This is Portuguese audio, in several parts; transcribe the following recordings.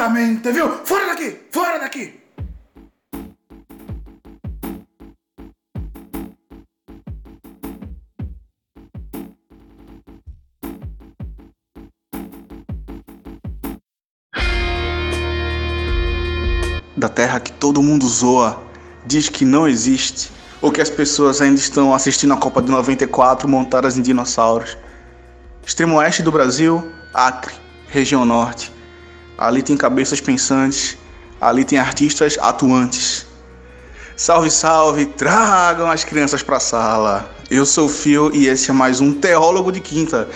Francamente, viu? Fora daqui! Fora daqui! Da terra que todo mundo zoa, diz que não existe, ou que as pessoas ainda estão assistindo a Copa de 94 montadas em dinossauros. Extremo oeste do Brasil, Acre, região norte. Ali tem cabeças pensantes, ali tem artistas atuantes. Salve, salve, tragam as crianças para a sala. Eu sou o Fio e esse é mais um Teólogo de Quinta.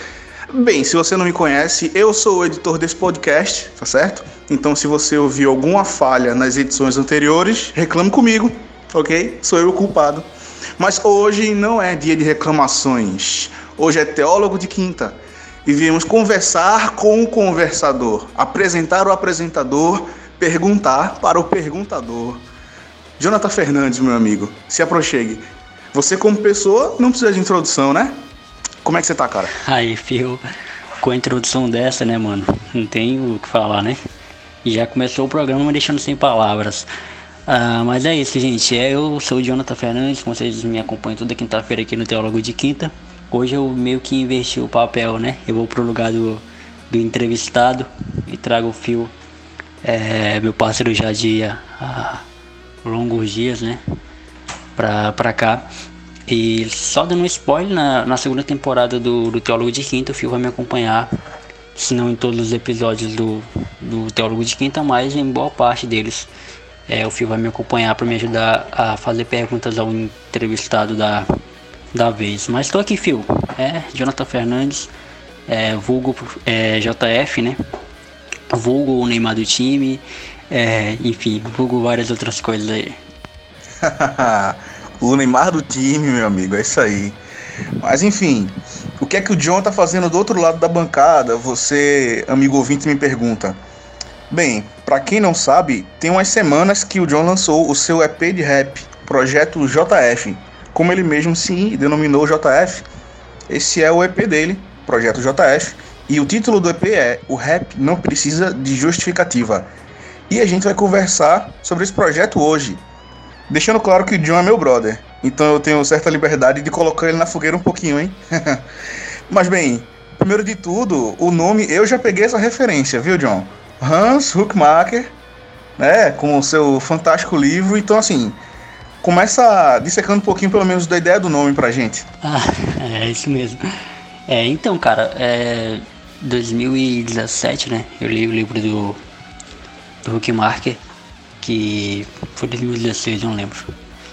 Bem, se você não me conhece, eu sou o editor desse podcast, tá certo? Então, se você ouviu alguma falha nas edições anteriores, reclame comigo, ok? Sou eu o culpado. Mas hoje não é dia de reclamações. Hoje é Teólogo de Quinta e viemos conversar com o conversador, apresentar o apresentador, perguntar para o perguntador. Jonathan Fernandes, meu amigo, se aproxime. Você, como pessoa, não precisa de introdução, né? Como é que você tá, cara? Aí, Fio, com a introdução dessa, né, mano? Não tem o que falar, né? Já começou o programa me deixando sem palavras. Ah, mas é isso, gente. É, eu sou o Jonathan Fernandes, como vocês me acompanham toda quinta-feira aqui no Teólogo de Quinta. Hoje eu meio que inverti o papel, né? Eu vou pro lugar do, do entrevistado e trago o fio, é, meu parceiro já de há longos dias, né? Pra, pra cá. E só dando um spoiler, na, na segunda temporada do, do Teólogo de Quinta, o Fio vai me acompanhar, se não em todos os episódios do, do Teólogo de Quinta, mas em boa parte deles. É, o Fio vai me acompanhar para me ajudar a fazer perguntas ao entrevistado da, da vez. Mas estou aqui, Fio. É, Jonathan Fernandes, é, vulgo é, JF, né? Vulgo o Neymar do time, é, enfim, vulgo várias outras coisas aí. o Neymar do time, meu amigo, é isso aí. Mas enfim, o que é que o John tá fazendo do outro lado da bancada? Você, amigo ouvinte, me pergunta. Bem, para quem não sabe, tem umas semanas que o John lançou o seu EP de rap, Projeto JF. Como ele mesmo se denominou JF, esse é o EP dele, Projeto JF. E o título do EP é O Rap Não Precisa de Justificativa. E a gente vai conversar sobre esse projeto hoje. Deixando claro que o John é meu brother, então eu tenho certa liberdade de colocar ele na fogueira um pouquinho, hein? Mas bem, primeiro de tudo, o nome eu já peguei essa referência, viu, John? Hans Huckmacher, né, com o seu fantástico livro. Então, assim, começa dissecando um pouquinho, pelo menos, da ideia do nome pra gente. Ah, é isso mesmo. É, então, cara, é 2017, né? Eu li o livro do, do Huckmacher que foi 2016, não lembro.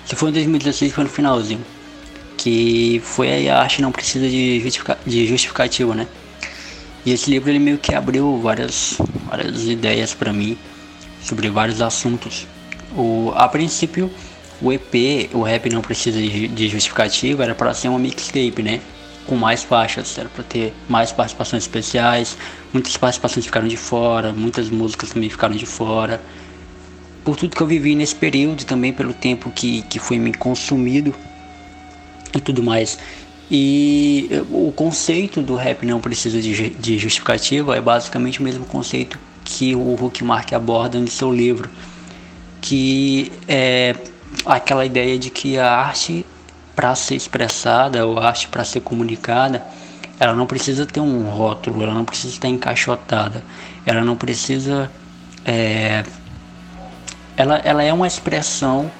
Se foi em 2016, foi no finalzinho. Que foi a arte não precisa de, justifica, de justificativa, né? E esse livro ele meio que abriu várias, várias ideias para mim sobre vários assuntos. O, a princípio, o EP, o rap não precisa de, justificativa, era para ser uma mixtape, né? Com mais faixas, era para ter mais participações especiais. Muitas participações ficaram de fora, muitas músicas também ficaram de fora por tudo que eu vivi nesse período, também pelo tempo que, que foi me consumido e tudo mais. E o conceito do rap não precisa de, de justificativa é basicamente o mesmo conceito que o Huckmark aborda no seu livro, que é aquela ideia de que a arte para ser expressada ou a arte para ser comunicada, ela não precisa ter um rótulo, ela não precisa estar encaixotada, ela não precisa é, ela, ela é uma expressão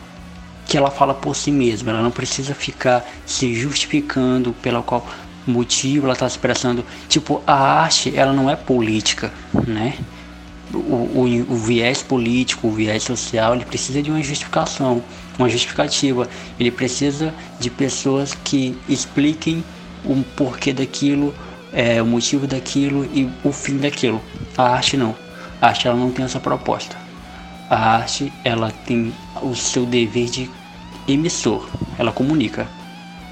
que ela fala por si mesma, ela não precisa ficar se justificando pelo qual motivo ela está expressando. Tipo, a arte, ela não é política, né? O, o, o, viés político, o viés social, ele precisa de uma justificação, uma justificativa. Ele precisa de pessoas que expliquem o porquê daquilo, é, o motivo daquilo e o fim daquilo. A arte não. A arte ela não tem essa proposta a arte ela tem o seu dever de emissor, ela comunica,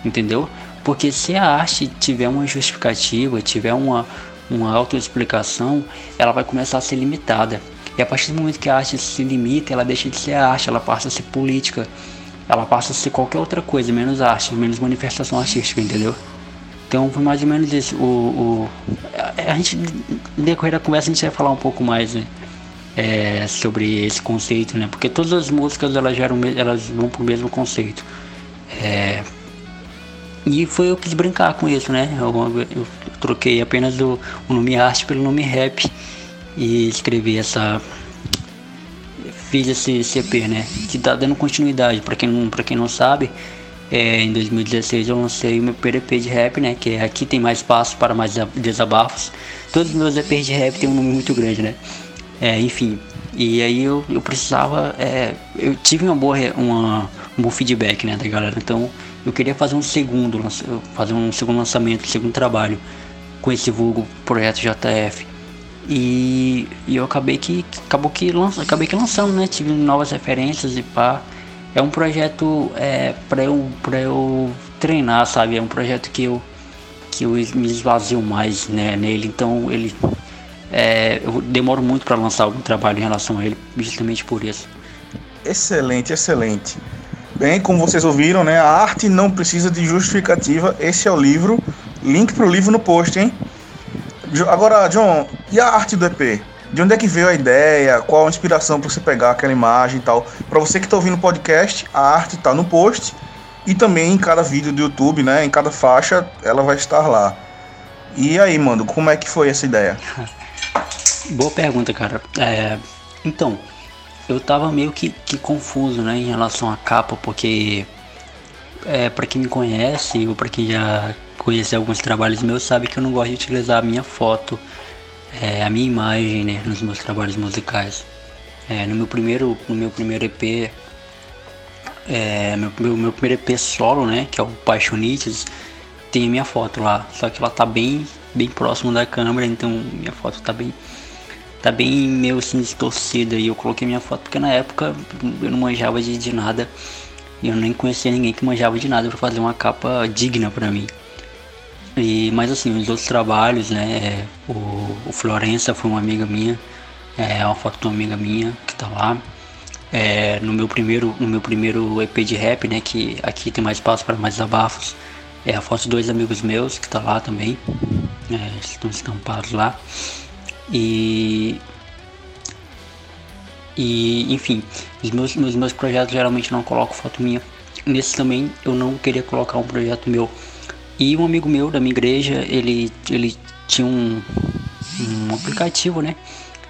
entendeu? Porque se a arte tiver uma justificativa, tiver uma, uma autoexplicação, ela vai começar a ser limitada. E a partir do momento que a arte se limita, ela deixa de ser arte, ela passa a ser política, ela passa a ser qualquer outra coisa, menos arte, menos manifestação artística, entendeu? Então foi mais ou menos isso. O, o, a, gente, no decorrer da conversa, a gente vai falar um pouco mais né, é, sobre esse conceito, né? Porque todas as músicas elas, geram, elas vão pro mesmo conceito. É, e foi eu que quis brincar com isso, né? Eu, eu troquei apenas o, o nome arte pelo nome rap e escrevi essa. Fiz esse CP, né? Que tá dando continuidade. Pra quem não, pra quem não sabe, é, em 2016 eu lancei o meu PDP de rap, né? Que é Aqui Tem Mais Espaço para Mais Desabafos. Todos os meus EPs de rap tem um nome muito grande, né? É, enfim. E aí eu, eu precisava. É, eu tive uma boa, uma, um bom feedback, né, da galera. Então eu queria fazer um segundo, fazer um segundo lançamento, um segundo trabalho com esse vulgo projeto JF. E, e eu acabei que acabou que lança, acabei que lançando, né? Tive novas referências e pá. É um projeto é, para eu para eu treinar, sabe? É um projeto que eu que eu me esvazio mais, né, nele. Então ele é, eu demoro muito para lançar algum trabalho em relação a ele, justamente por isso. Excelente, excelente. Bem, como vocês ouviram, né? A arte não precisa de justificativa. Esse é o livro. Link pro livro no post, hein? Agora, John, e a arte do EP? De onde é que veio a ideia? Qual a inspiração para você pegar aquela imagem e tal? Para você que está ouvindo o podcast, a arte está no post e também em cada vídeo do YouTube, né? Em cada faixa, ela vai estar lá. E aí, mano, como é que foi essa ideia? Boa pergunta, cara. É, então, eu tava meio que, que confuso, né, em relação à capa, porque é, para quem me conhece ou para quem já conhece alguns trabalhos meus sabe que eu não gosto de utilizar a minha foto, é, a minha imagem, né, nos meus trabalhos musicais. É, no meu primeiro, no meu primeiro EP, é, meu, meu, meu primeiro EP solo, né, que é o Paixonites, tem a minha foto lá, só que ela tá bem, bem próximo da câmera, então minha foto tá bem tá bem meio assim distorcida e eu coloquei minha foto porque na época eu não manjava de, de nada e eu nem conhecia ninguém que manjava de nada para fazer uma capa digna para mim. E, mas assim, os outros trabalhos, né? É, o, o Florença foi uma amiga minha, é uma foto de uma amiga minha que tá lá. É, no meu primeiro no meu primeiro EP de rap, né? Que aqui tem mais espaço para mais abafos. É a foto de dois amigos meus que tá lá também. É, estão estampados lá. E e enfim, os meus, nos meus projetos geralmente não coloco foto minha. Nesse também eu não queria colocar um projeto meu. E um amigo meu da minha igreja, ele, ele tinha um, um aplicativo, né?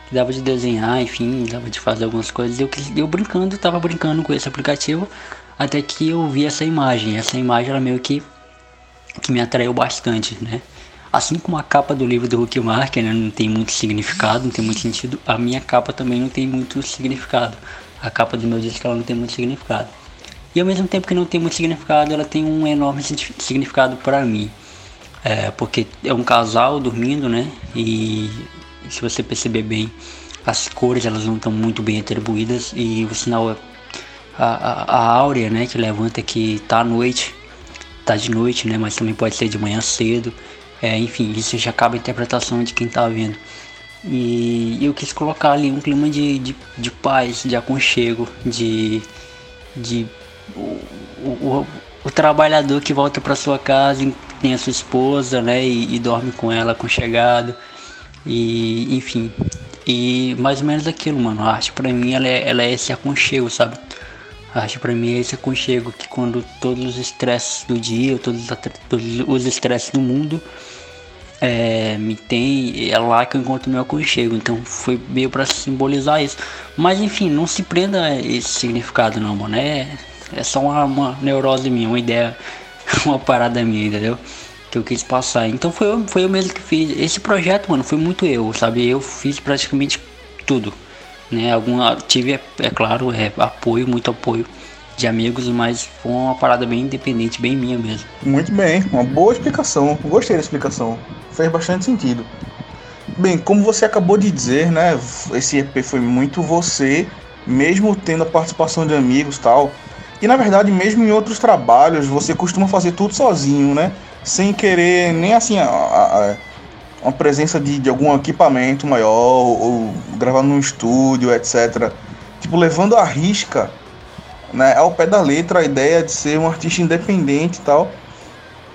Que dava de desenhar, enfim, dava de fazer algumas coisas. Eu, eu brincando, tava brincando com esse aplicativo, até que eu vi essa imagem. Essa imagem era meio que, que me atraiu bastante, né? Assim como a capa do livro do Huck Marker né, não tem muito significado, não tem muito sentido, a minha capa também não tem muito significado. A capa do meu disco ela não tem muito significado. E ao mesmo tempo que não tem muito significado, ela tem um enorme significado para mim. É, porque é um casal dormindo, né? E se você perceber bem, as cores elas não estão muito bem atribuídas e o sinal a, a, a áurea, né, que levanta que tá à noite, tá de noite, né, mas também pode ser de manhã cedo. É, enfim, isso já acaba a interpretação de quem está vendo. E eu quis colocar ali um clima de, de, de paz, de aconchego, de, de o, o, o trabalhador que volta para sua casa tem a sua esposa, né, e, e dorme com ela aconchegado, e enfim, e mais ou menos aquilo, mano. A arte para mim ela é, ela é esse aconchego, sabe? A arte para mim é esse aconchego que quando todos os estresses do dia, todos, os estresses do mundo é, me tem, é lá que eu encontro meu aconchego. Então foi meio para simbolizar isso. Mas enfim, não se prenda esse significado não, mano. É, é só uma, uma neurose minha, uma ideia, uma parada minha, entendeu? Que eu quis passar. Então foi, eu, foi eu mesmo que fiz. Esse projeto, mano, foi muito eu, sabe? Eu fiz praticamente tudo. Né? Alguma, tive, é, é claro, é, apoio, muito apoio de amigos, mas foi uma parada bem independente, bem minha mesmo. Muito bem, uma boa explicação. Gostei da explicação. Fez bastante sentido. Bem, como você acabou de dizer, né? Esse EP foi muito você, mesmo tendo a participação de amigos tal. E na verdade, mesmo em outros trabalhos, você costuma fazer tudo sozinho, né? Sem querer nem assim a, a, presença de, de algum equipamento maior ou, ou gravar num estúdio, etc. Tipo, levando a risca né, ao pé da letra a ideia de ser um artista independente e tal.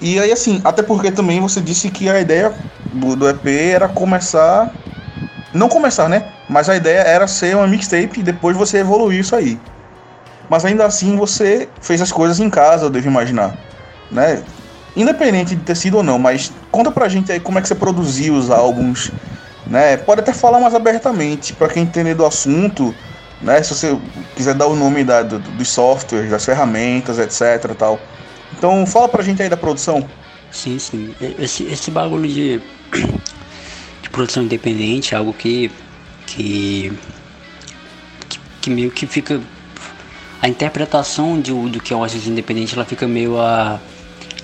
E aí, assim, até porque também você disse que a ideia do, do EP era começar. Não começar, né? Mas a ideia era ser uma mixtape e depois você evoluir isso aí. Mas ainda assim você fez as coisas em casa, eu devo imaginar. Né? Independente de ter sido ou não, mas conta pra gente aí como é que você produziu os álbuns. Né? Pode até falar mais abertamente, para quem entender do assunto, né? Se você quiser dar o nome da, do, dos softwares, das ferramentas, etc. Tal. Então fala pra gente aí da produção. Sim, sim. Esse, esse bagulho de, de produção independente é algo que, que, que, meio que fica. A interpretação de, do que é um artista independente ela fica meio a,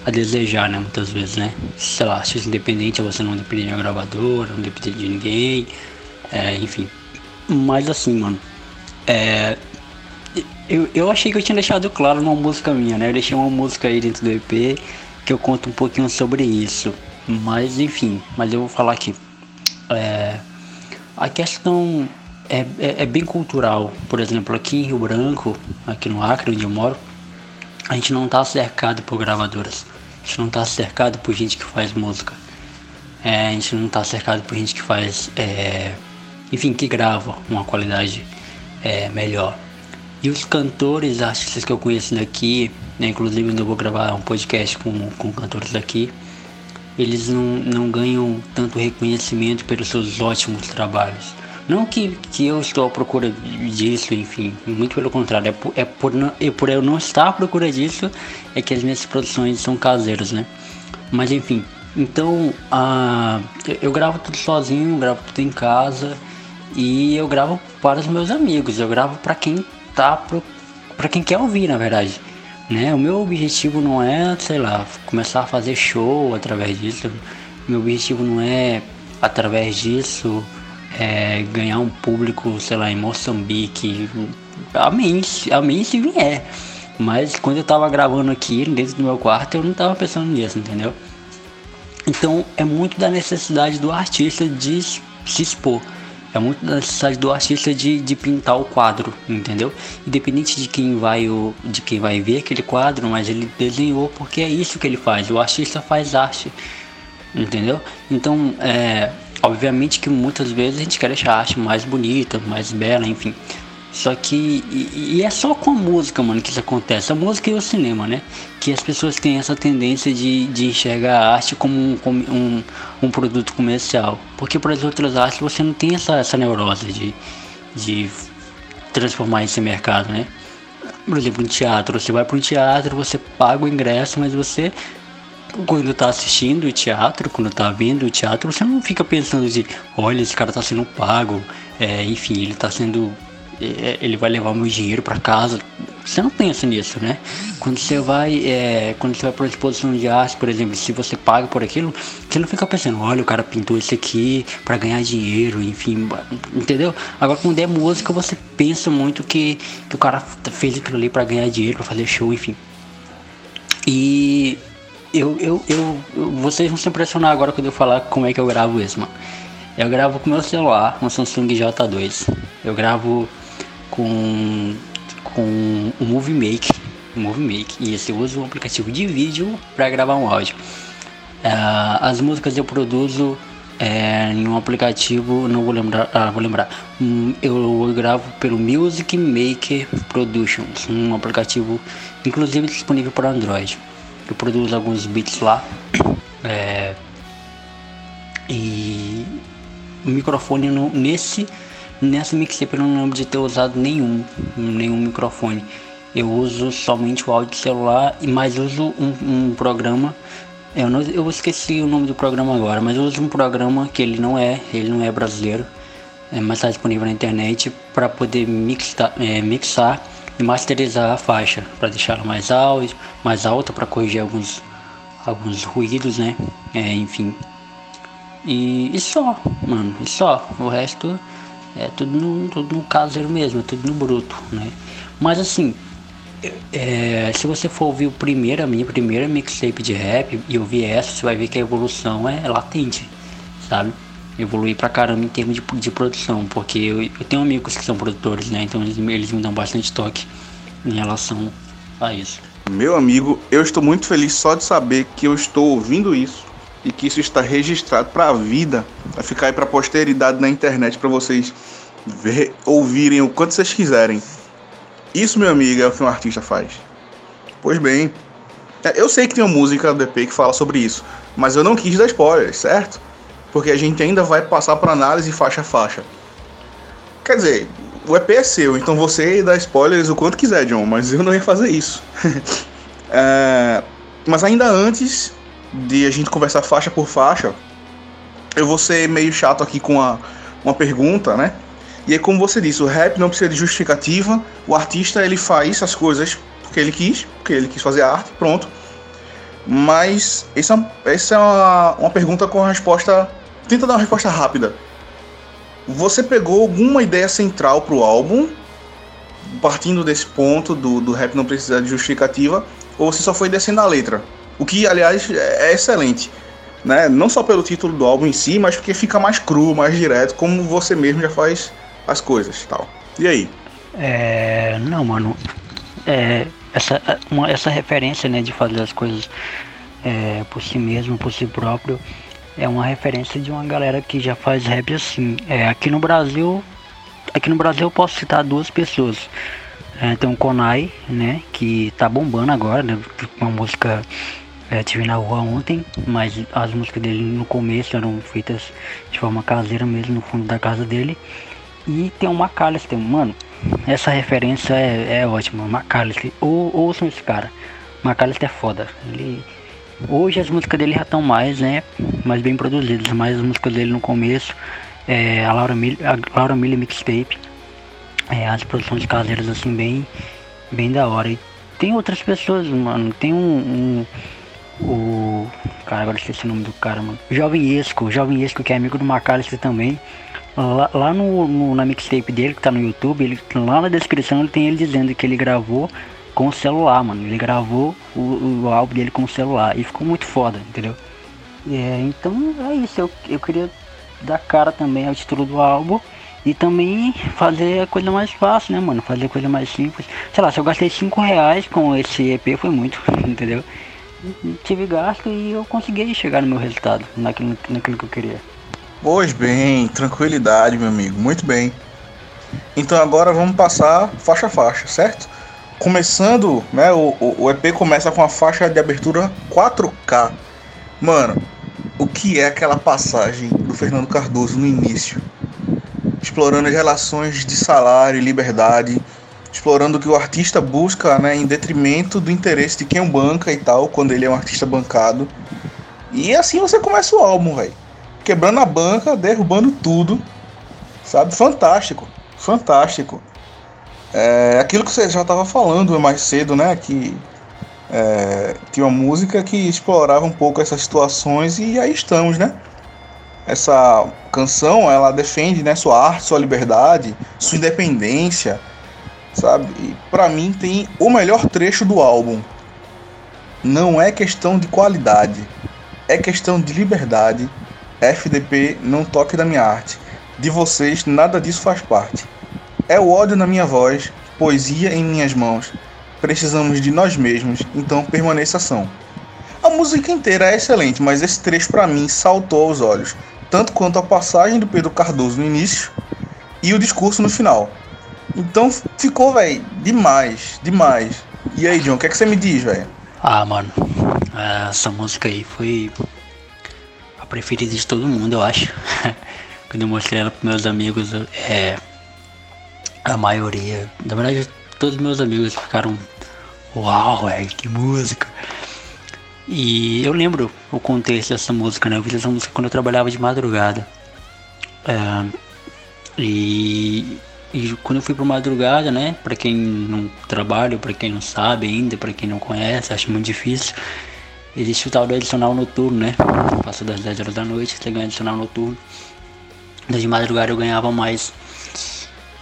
a desejar, né? Muitas vezes, né? Sei lá, artista independente é você não depender de uma gravadora, não depender de ninguém, é, enfim. Mas assim, mano, é, eu, eu achei que eu tinha deixado claro numa música minha, né? Eu deixei uma música aí dentro do EP que eu conto um pouquinho sobre isso. Mas enfim, mas eu vou falar aqui. É, a questão é, é, é, bem cultural. Por exemplo, aqui em Rio Branco, aqui no Acre, onde eu moro, a gente não tá cercado por gravadoras. A gente não tá cercado por gente que faz música. É, a gente não tá cercado por gente que faz. É, enfim, que grava uma qualidade é, melhor. E os cantores, artistas que eu conheço daqui, né, inclusive eu vou gravar um podcast com, com cantores daqui, eles não, não ganham tanto reconhecimento pelos seus ótimos trabalhos. Não que, que eu estou à procura disso, enfim, muito pelo contrário, é por, é por, não, é por eu não estar à procura disso é que as minhas produções são caseiras, né? Mas enfim, então uh, eu gravo tudo sozinho, gravo tudo em casa e eu gravo para os meus amigos, eu gravo para quem tá pro, para quem quer ouvir, na verdade. Né? O meu objetivo não é, sei lá, começar a fazer show através disso. Meu objetivo não é, através disso, é, ganhar um público, sei lá, em Moçambique. Amém, amém se vier. Mas quando eu tava gravando aqui dentro do meu quarto, eu não tava pensando nisso, entendeu? Então é muito da necessidade do artista de se expor. É muito da necessidade do artista de, de pintar o quadro, entendeu? Independente de quem vai o, de quem vai ver aquele quadro, mas ele desenhou porque é isso que ele faz. O artista faz arte, entendeu? Então, é, obviamente que muitas vezes a gente quer deixar a arte mais bonita, mais bela, enfim. Só que. E, e, é só com a música, mano, que isso acontece. A música e o cinema, né? Que as pessoas têm essa tendência de, de enxergar a arte como um, um, um produto comercial. Porque para as outras artes você não tem essa, essa neurose de, de transformar esse mercado, né? Por exemplo, um teatro. Você vai para um teatro, você paga o ingresso, mas você quando tá assistindo o teatro, quando tá vendo o teatro, você não fica pensando de, olha, esse cara tá sendo pago, é, enfim, ele tá sendo é, ele vai levar meu dinheiro para casa. Você não pensa nisso, né? Quando você vai, é, quando você vai para uma exposição de arte, por exemplo, se você paga por aquilo, você não fica pensando, olha, o cara pintou isso aqui para ganhar dinheiro, enfim, entendeu? Agora quando é música, você pensa muito que, que o cara fez aquilo ali para ganhar dinheiro, para fazer show, enfim. E eu, eu, eu, eu, vocês vão se impressionar agora quando eu falar como é que eu gravo isso, mano. Eu gravo com meu celular, um Samsung J2. Eu gravo com, com o Movie Make, Movie Make e esse uso um aplicativo de vídeo para gravar um áudio. Uh, as músicas eu produzo é, em um aplicativo, não vou lembrar, ah, vou lembrar. Um, eu gravo pelo Music Maker Productions, um aplicativo inclusive disponível para Android. Eu produzo alguns beats lá. É, e o microfone no, nesse Nessa mixtape eu não lembro de ter usado nenhum, nenhum microfone. Eu uso somente o áudio celular, mas uso um, um programa. Eu, não, eu esqueci o nome do programa agora, mas eu uso um programa que ele não é, ele não é brasileiro, é, mas está disponível na internet para poder mixar, é, mixar e masterizar a faixa, para deixar ela mais alta, mais alta para corrigir alguns, alguns ruídos, né? É, enfim. E, e só, mano, e só. O resto é tudo no, tudo no caseiro mesmo, é tudo no bruto, né? Mas assim, é, se você for ouvir o primeiro, a minha primeira mixtape de rap e ouvir essa, você vai ver que a evolução é latente, sabe? Evoluir pra caramba em termos de, de produção, porque eu, eu, tenho amigos que são produtores, né? Então eles, eles me dão bastante toque em relação a isso. Meu amigo, eu estou muito feliz só de saber que eu estou ouvindo isso e que isso está registrado para a vida, vai ficar aí para a posteridade na internet para vocês ver, ouvirem o quanto vocês quiserem. Isso, meu amigo, é o que um artista faz. Pois bem, é, eu sei que tem uma música do EP que fala sobre isso, mas eu não quis dar spoilers, certo? Porque a gente ainda vai passar para análise faixa a faixa. Quer dizer, o EP é seu, então você dá spoilers o quanto quiser, John, mas eu não ia fazer isso. é, mas ainda antes de a gente conversar faixa por faixa, eu vou ser meio chato aqui com a, uma pergunta, né? E aí, como você disse, o rap não precisa de justificativa, o artista ele faz as coisas porque ele quis, porque ele quis fazer arte, pronto. Mas essa, essa é uma, uma pergunta com resposta. Tenta dar uma resposta rápida. Você pegou alguma ideia central para o álbum, partindo desse ponto do, do rap não precisar de justificativa, ou você só foi descendo a letra? O que, aliás, é excelente. Né? Não só pelo título do álbum em si, mas porque fica mais cru, mais direto, como você mesmo já faz as coisas tal. E aí? É. Não, mano. É, essa, uma, essa referência né, de fazer as coisas é, por si mesmo, por si próprio, é uma referência de uma galera que já faz rap assim. É, aqui no Brasil, aqui no Brasil eu posso citar duas pessoas. É, tem o Konai, né, que tá bombando agora, né, uma música é, tive na rua ontem, mas as músicas dele no começo eram feitas de forma caseira mesmo, no fundo da casa dele. E tem o McAllister, mano, essa referência é, é ótima, McAllister, ou, ouçam esse cara, McAllister é foda, ele Hoje as músicas dele já estão mais, né, mais bem produzidas, mas as músicas dele no começo, é, a Laura Miller, a Laura Miller Mixtape, é, as produções caseiras assim bem, bem da hora. E tem outras pessoas, mano, tem um, um o cara agora esqueci o nome do cara, mano, Jovem Esco, Jovem Esco que é amigo do McAllister também. Lá, lá no, no, na mixtape dele que tá no YouTube, ele, lá na descrição ele tem ele dizendo que ele gravou com o celular, mano. Ele gravou o, o álbum dele com o celular e ficou muito foda, entendeu? É, então é isso, eu, eu queria dar cara também ao título do álbum e também fazer a coisa mais fácil, né, mano? Fazer a coisa mais simples. Sei lá, se eu gastei 5 reais com esse EP foi muito, entendeu? Tive gasto e eu consegui chegar no meu resultado, naquilo, naquilo que eu queria. Pois bem, tranquilidade, meu amigo, muito bem. Então agora vamos passar faixa a faixa, certo? Começando, né? O, o, EP começa com a faixa de abertura 4K. Mano, o que é aquela passagem do Fernando Cardoso no início? Explorando as relações de salário e liberdade, explorando o que o artista busca, né, em detrimento do interesse de quem o banca e tal, quando ele é um artista bancado. E assim você começa o álbum, velho. Quebrando a banca, derrubando tudo. Sabe? Fantástico. Fantástico. É aquilo que você já estava falando mais cedo, né? Que é, tinha uma música que explorava um pouco essas situações e aí estamos, né? Essa canção, ela defende né, sua arte, sua liberdade, sua independência, sabe? E para mim tem o melhor trecho do álbum. Não é questão de qualidade, é questão de liberdade. FDP, não toque da minha arte. De vocês, nada disso faz parte. É o ódio na minha voz, poesia em minhas mãos. Precisamos de nós mesmos, então permaneça ação. A música inteira é excelente, mas esse trecho para mim saltou aos olhos, tanto quanto a passagem do Pedro Cardoso no início e o discurso no final. Então ficou, velho, demais, demais. E aí, John, o que, é que você me diz, velho? Ah, mano, essa música aí foi a preferida de todo mundo, eu acho. Quando eu mostrei ela pros meus amigos, é, a maioria, na verdade, todos meus amigos ficaram, uau, velho, que música. E eu lembro o contexto dessa música, né? Eu fiz essa música quando eu trabalhava de madrugada. É, e, e, quando eu fui pra madrugada, né? Pra quem não trabalha, pra quem não sabe ainda, pra quem não conhece, acho muito difícil. Existe o tal do adicional noturno, né? Passou das 10 horas da noite, você ganha adicional noturno. De madrugada eu ganhava mais.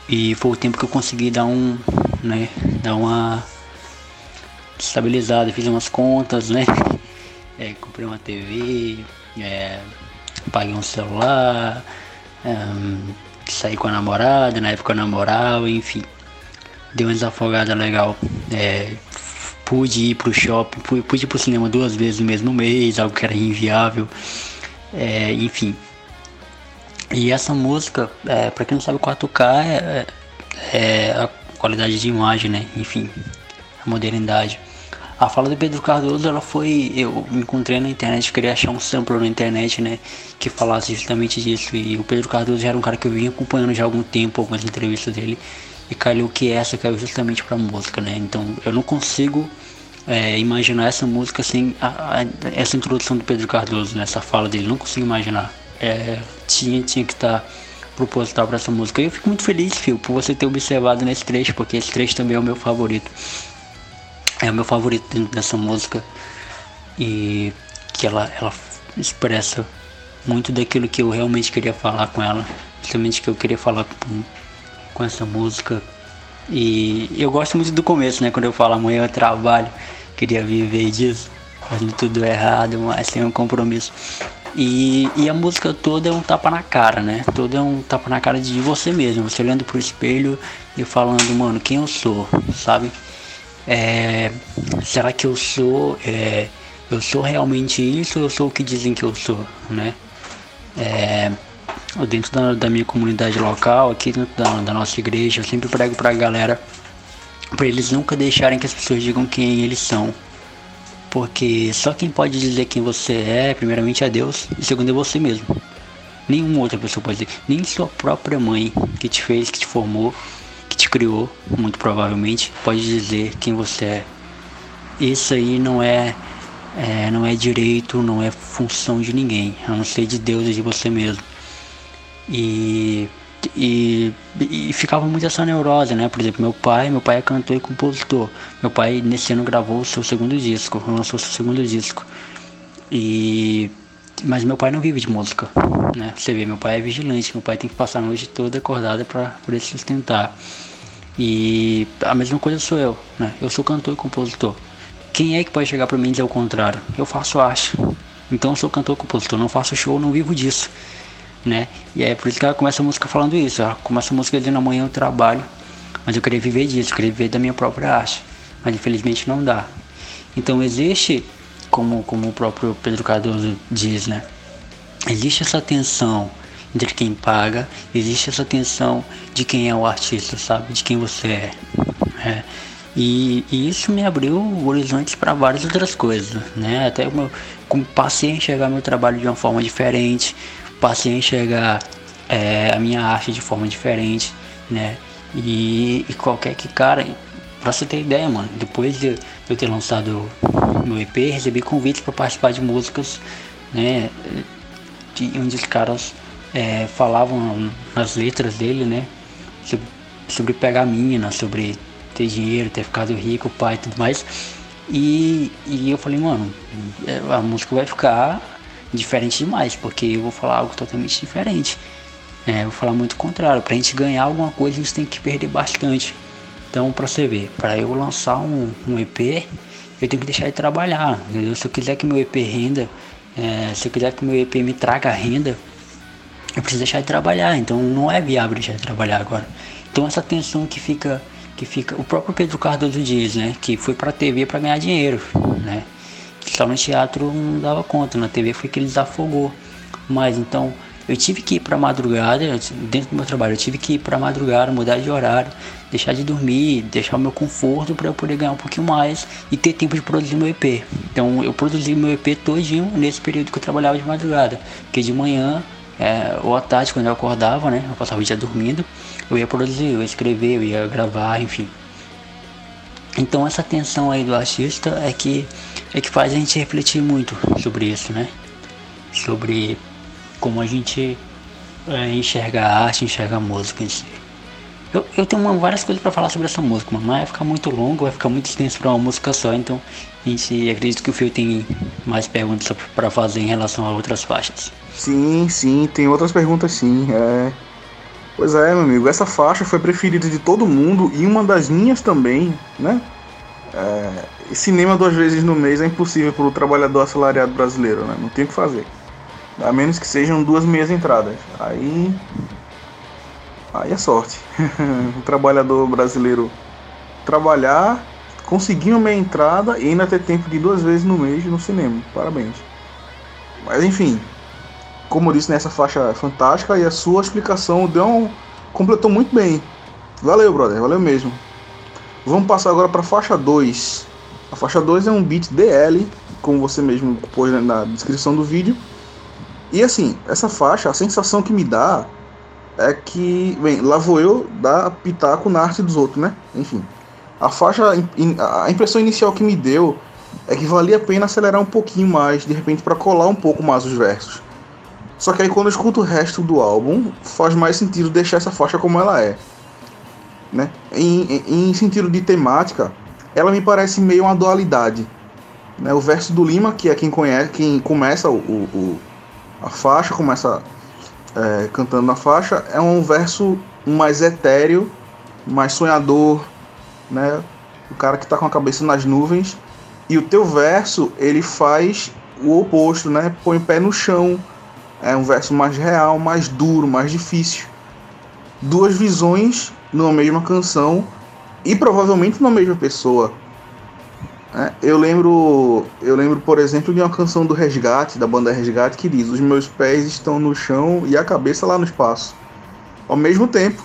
E foi o tempo que eu consegui dar um, né, dar uma estabilizada, fiz umas contas, né? É, comprei uma TV, é, paguei um celular, é, saí com a namorada, na época eu namorava, enfim. Deu uma desafogada legal. É, pude ir pro shopping, pude ir pro cinema duas vezes no mesmo mês, algo que era inviável. É, enfim. E essa música, é, para quem não sabe 4K, é, é, a qualidade de imagem, né? Enfim, a modernidade. A fala do Pedro Cardoso, ela foi. Eu encontrei na internet, queria achar um sample na internet, né? Que falasse justamente disso. E o Pedro Cardoso já era um cara que eu vinha acompanhando já há algum tempo, algumas entrevistas dele. E calhou que essa caiu justamente pra música, né? Então eu não consigo é, imaginar essa música sem a, a, essa introdução do Pedro Cardoso, né? Essa fala dele. Não consigo imaginar. É, tinha, tinha que estar. Tá proposital para essa música. E eu fico muito feliz, Fio, por você ter observado nesse trecho, porque esse trecho também é o meu favorito. É o meu favorito dentro dessa música. E que ela, ela expressa muito daquilo que eu realmente queria falar com ela. Justamente que eu queria falar com, com essa música. E eu gosto muito do começo, né? Quando eu falo amanhã eu trabalho, queria viver disso, fazendo tudo errado, mas sem um compromisso. E, e a música toda é um tapa na cara, né? Toda é um tapa na cara de você mesmo, você olhando pro espelho e falando, mano, quem eu sou, sabe? É, será que eu sou, é, eu sou realmente isso ou eu sou o que dizem que eu sou, né? É, dentro da, da, minha comunidade local, aqui dentro da, da nossa igreja, eu sempre prego pra galera, para eles nunca deixarem que as pessoas digam quem eles são, porque só quem pode dizer quem você é, primeiramente é Deus, e segundo é você mesmo. Nenhuma outra pessoa pode dizer, nem sua própria mãe que te fez, que te formou, que te criou, muito provavelmente, pode dizer quem você é. Isso aí não é, é não é direito, não é função de ninguém, a não ser de Deus e de você mesmo. E e, e ficava muito essa neurose, né? Por exemplo, meu pai, meu pai é cantor e compositor. Meu pai nesse ano gravou o seu segundo disco, lançou o seu segundo disco. E mas meu pai não vive de música, né? Você vê, meu pai é vigilante, meu pai tem que passar a noite toda acordada para poder se sustentar. E a mesma coisa sou eu, né? Eu sou cantor e compositor. Quem é que pode chegar para mim e dizer o contrário? Eu faço arte. Então eu sou cantor e compositor, não faço show, não vivo disso né? E é por isso que ela começa a música falando isso. Ela começa a música dizendo amanhã eu trabalho, mas eu queria viver disso, eu queria viver da minha própria arte. Mas infelizmente não dá. Então existe, como, como o próprio Pedro Cardoso diz, né? Existe essa tensão entre quem paga, existe essa tensão de quem é o artista, sabe? De quem você é. é. E, e, isso me abriu horizontes para várias outras coisas, né? Até eu passei a enxergar meu trabalho de uma forma diferente, passei a enxergar é, a minha arte de forma diferente, né? E, e, qualquer que cara, pra você ter ideia, mano, depois de eu ter lançado meu EP, recebi convites para participar de músicas, né? De, onde os caras é, falavam nas letras dele, né? Sobre, sobre pegar mina, sobre ter dinheiro, ter ficado rico, pai e tudo mais. E, e eu falei, mano, é, a música vai ficar diferente demais, porque eu vou falar algo totalmente diferente. É, eu vou falar muito contrário. Pra gente ganhar alguma coisa, a gente tem que perder bastante. Então, pra você ver, para eu lançar um, um, EP, eu tenho que deixar de trabalhar. Entendeu? Se eu quiser que meu EP renda, é, se eu quiser que meu EP me traga renda, eu preciso deixar de trabalhar. Então, não é viável deixar de trabalhar agora. Então, essa tensão que fica, que fica, o próprio Pedro Cardoso diz, né, que foi pra TV para ganhar dinheiro, né? Só no teatro não dava conta, na TV foi que ele desafogou. Mas então eu tive que ir para madrugada, dentro do meu trabalho, eu tive que ir para madrugada, mudar de horário, deixar de dormir, deixar o meu conforto para eu poder ganhar um pouquinho mais e ter tempo de produzir meu EP. Então eu produzi meu EP todinho nesse período que eu trabalhava de madrugada, porque de manhã é, ou à tarde quando eu acordava, né, eu passava o dia dormindo, eu ia produzir, eu ia escrever, eu ia gravar, enfim. Então essa tensão aí do artista é que é que faz a gente refletir muito sobre isso, né? Sobre como a gente é, enxerga a arte, enxerga a música em si. Eu, eu tenho uma, várias coisas para falar sobre essa música, mas vai ficar muito longo, vai ficar muito extenso para uma música só, então a gente acredito que o Fio tem mais perguntas para fazer em relação a outras faixas. Sim, sim, tem outras perguntas sim. É... Pois é, meu amigo, essa faixa foi preferida de todo mundo e uma das minhas também, né? É, cinema duas vezes no mês é impossível para o trabalhador assalariado brasileiro, né? Não tem o que fazer. A menos que sejam duas meias entradas. Aí. Aí é sorte. o trabalhador brasileiro trabalhar, conseguir uma meia entrada e ainda ter tempo de duas vezes no mês no cinema. Parabéns. Mas enfim, como eu disse nessa faixa é fantástica e a sua explicação deu um, completou muito bem. Valeu, brother, valeu mesmo. Vamos passar agora para a faixa 2. A faixa 2 é um beat DL, como você mesmo pôs na descrição do vídeo. E assim, essa faixa, a sensação que me dá é que, bem, lá vou eu dar pitaco na arte dos outros, né? Enfim. A faixa, a impressão inicial que me deu é que valia a pena acelerar um pouquinho mais, de repente, para colar um pouco mais os versos. Só que aí quando eu escuto o resto do álbum, faz mais sentido deixar essa faixa como ela é. Né? Em, em, em sentido de temática, ela me parece meio uma dualidade. Né? O verso do Lima, que é quem conhece, quem começa o, o a faixa, começa é, cantando na faixa, é um verso mais etéreo, mais sonhador, né? O cara que está com a cabeça nas nuvens. E o teu verso, ele faz o oposto, né? Põe o pé no chão. É um verso mais real, mais duro, mais difícil. Duas visões numa mesma canção e provavelmente numa mesma pessoa. É, eu lembro, eu lembro, por exemplo, de uma canção do Resgate, da banda Resgate, que diz: Os meus pés estão no chão e a cabeça lá no espaço. Ao mesmo tempo,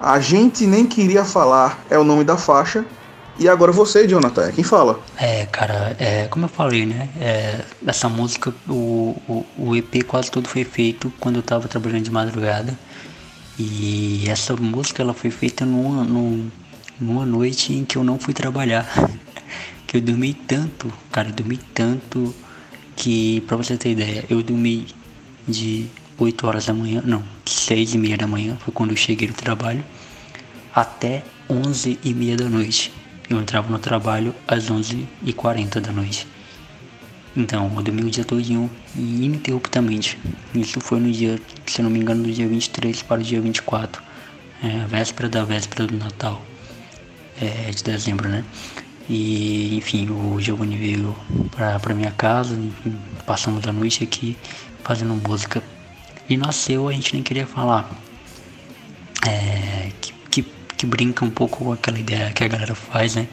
a gente nem queria falar é o nome da faixa. E agora você, Jonathan, quem fala? É, cara, é, como eu falei, né? É, essa música, o, o, o EP quase todo foi feito quando eu tava trabalhando de madrugada. E essa música ela foi feita numa, numa, noite em que eu não fui trabalhar. que eu dormi tanto, cara, eu dormi tanto que, pra você ter ideia, eu dormi de 8 horas da manhã, não, 6 e meia da manhã, foi quando eu cheguei no trabalho, até 11 e meia da noite. Eu entrava no trabalho às 11 e 40 da noite. Então, eu dormi o dia todinho ininterruptamente. Isso foi no dia, se não me engano, do dia 23 para o dia 24. É, véspera da véspera do Natal. É, de dezembro, né? E, enfim, o Giovanni veio pra, pra minha casa, enfim, passamos a noite aqui fazendo música e nasceu, a gente nem queria falar. É, que, que, que brinca um pouco com aquela ideia que a galera faz, né?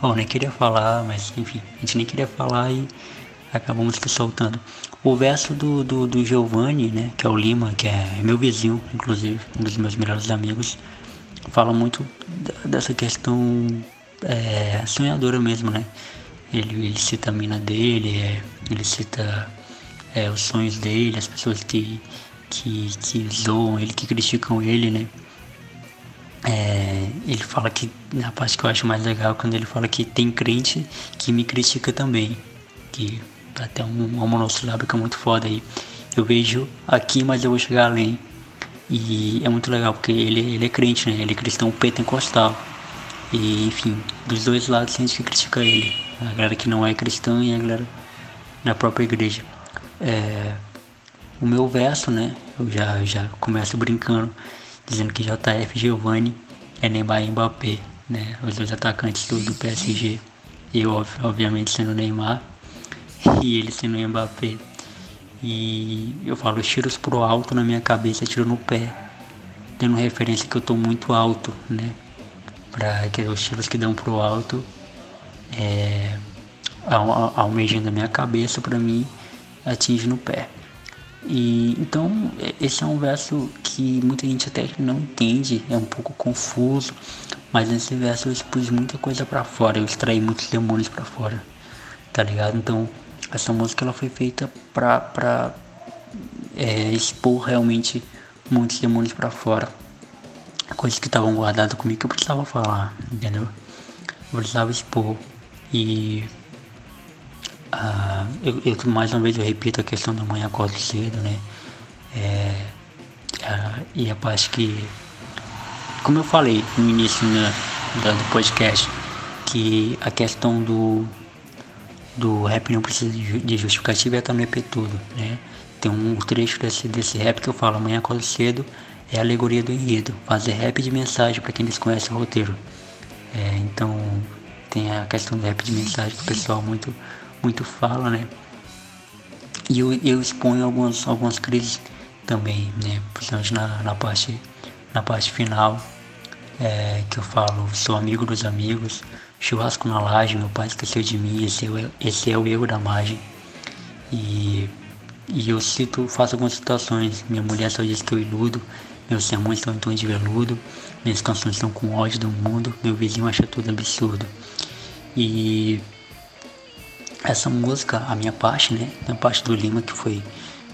Bom, nem queria falar, mas enfim, a gente nem queria falar e acabamos se soltando. O verso do, do, do Giovanni, né, que é o Lima, que é meu vizinho, inclusive, um dos meus melhores amigos, fala muito dessa questão é, sonhadora mesmo, né? Ele, ele cita a mina dele, é, ele cita é, os sonhos dele, as pessoas que, que, que zoam ele, que criticam ele, né? É, ele fala que, na parte que eu acho mais legal, quando ele fala que tem crente que me critica também, que até um, uma monossilábica muito foda aí. Eu vejo aqui, mas eu vou chegar além. E é muito legal, porque ele, ele é crente, né? Ele é cristão pentecostal. E, enfim, dos dois lados a gente critica ele. A galera que não é cristã e a galera na própria igreja. É, o meu verso, né? Eu já, já começo brincando, dizendo que JF Giovanni é Neymar e Mbappé, né? Os dois atacantes do, do PSG. Eu, obviamente, sendo Neymar e ele sendo Mbappé. E eu falo tiros pro alto na minha cabeça, tiro no pé. Tendo referência que eu tô muito alto, né? Pra que os tiros que dão pro alto é, almejando a minha cabeça para mim atinge no pé. E então esse é um verso que muita gente até não entende, é um pouco confuso, mas nesse verso eu expus muita coisa para fora, eu extraí muitos demônios para fora, tá ligado? Então essa música ela foi feita pra, pra é, expor realmente muitos demônios para fora, coisas que estavam guardadas comigo que eu precisava falar, entendeu? Eu precisava expor e ah, eu, eu, mais uma vez eu repito a questão da manhã acordo cedo, né? É, ah, e a parte que, como eu falei no início né, do podcast, que a questão do, do rap não precisa de justificativa é EP tudo, né? Tem um trecho desse, desse rap que eu falo, amanhã acordo cedo, é a alegoria do enredo, fazer rap de mensagem para quem desconhece o roteiro. É, então tem a questão do rap de mensagem que o pessoal muito muito fala, né? E eu, eu exponho algumas, algumas crises também, né? Principalmente na, na, parte, na parte final, é, que eu falo, sou amigo dos amigos, churrasco na laje, meu pai esqueceu de mim, esse é esse é o erro da margem. E, e eu cito, faço algumas situações. Minha mulher só diz que eu iludo, meus sermões estão em tom de veludo, minhas canções estão com ódio do mundo, meu vizinho acha tudo absurdo. E essa música, a minha parte, né? A parte do Lima que foi,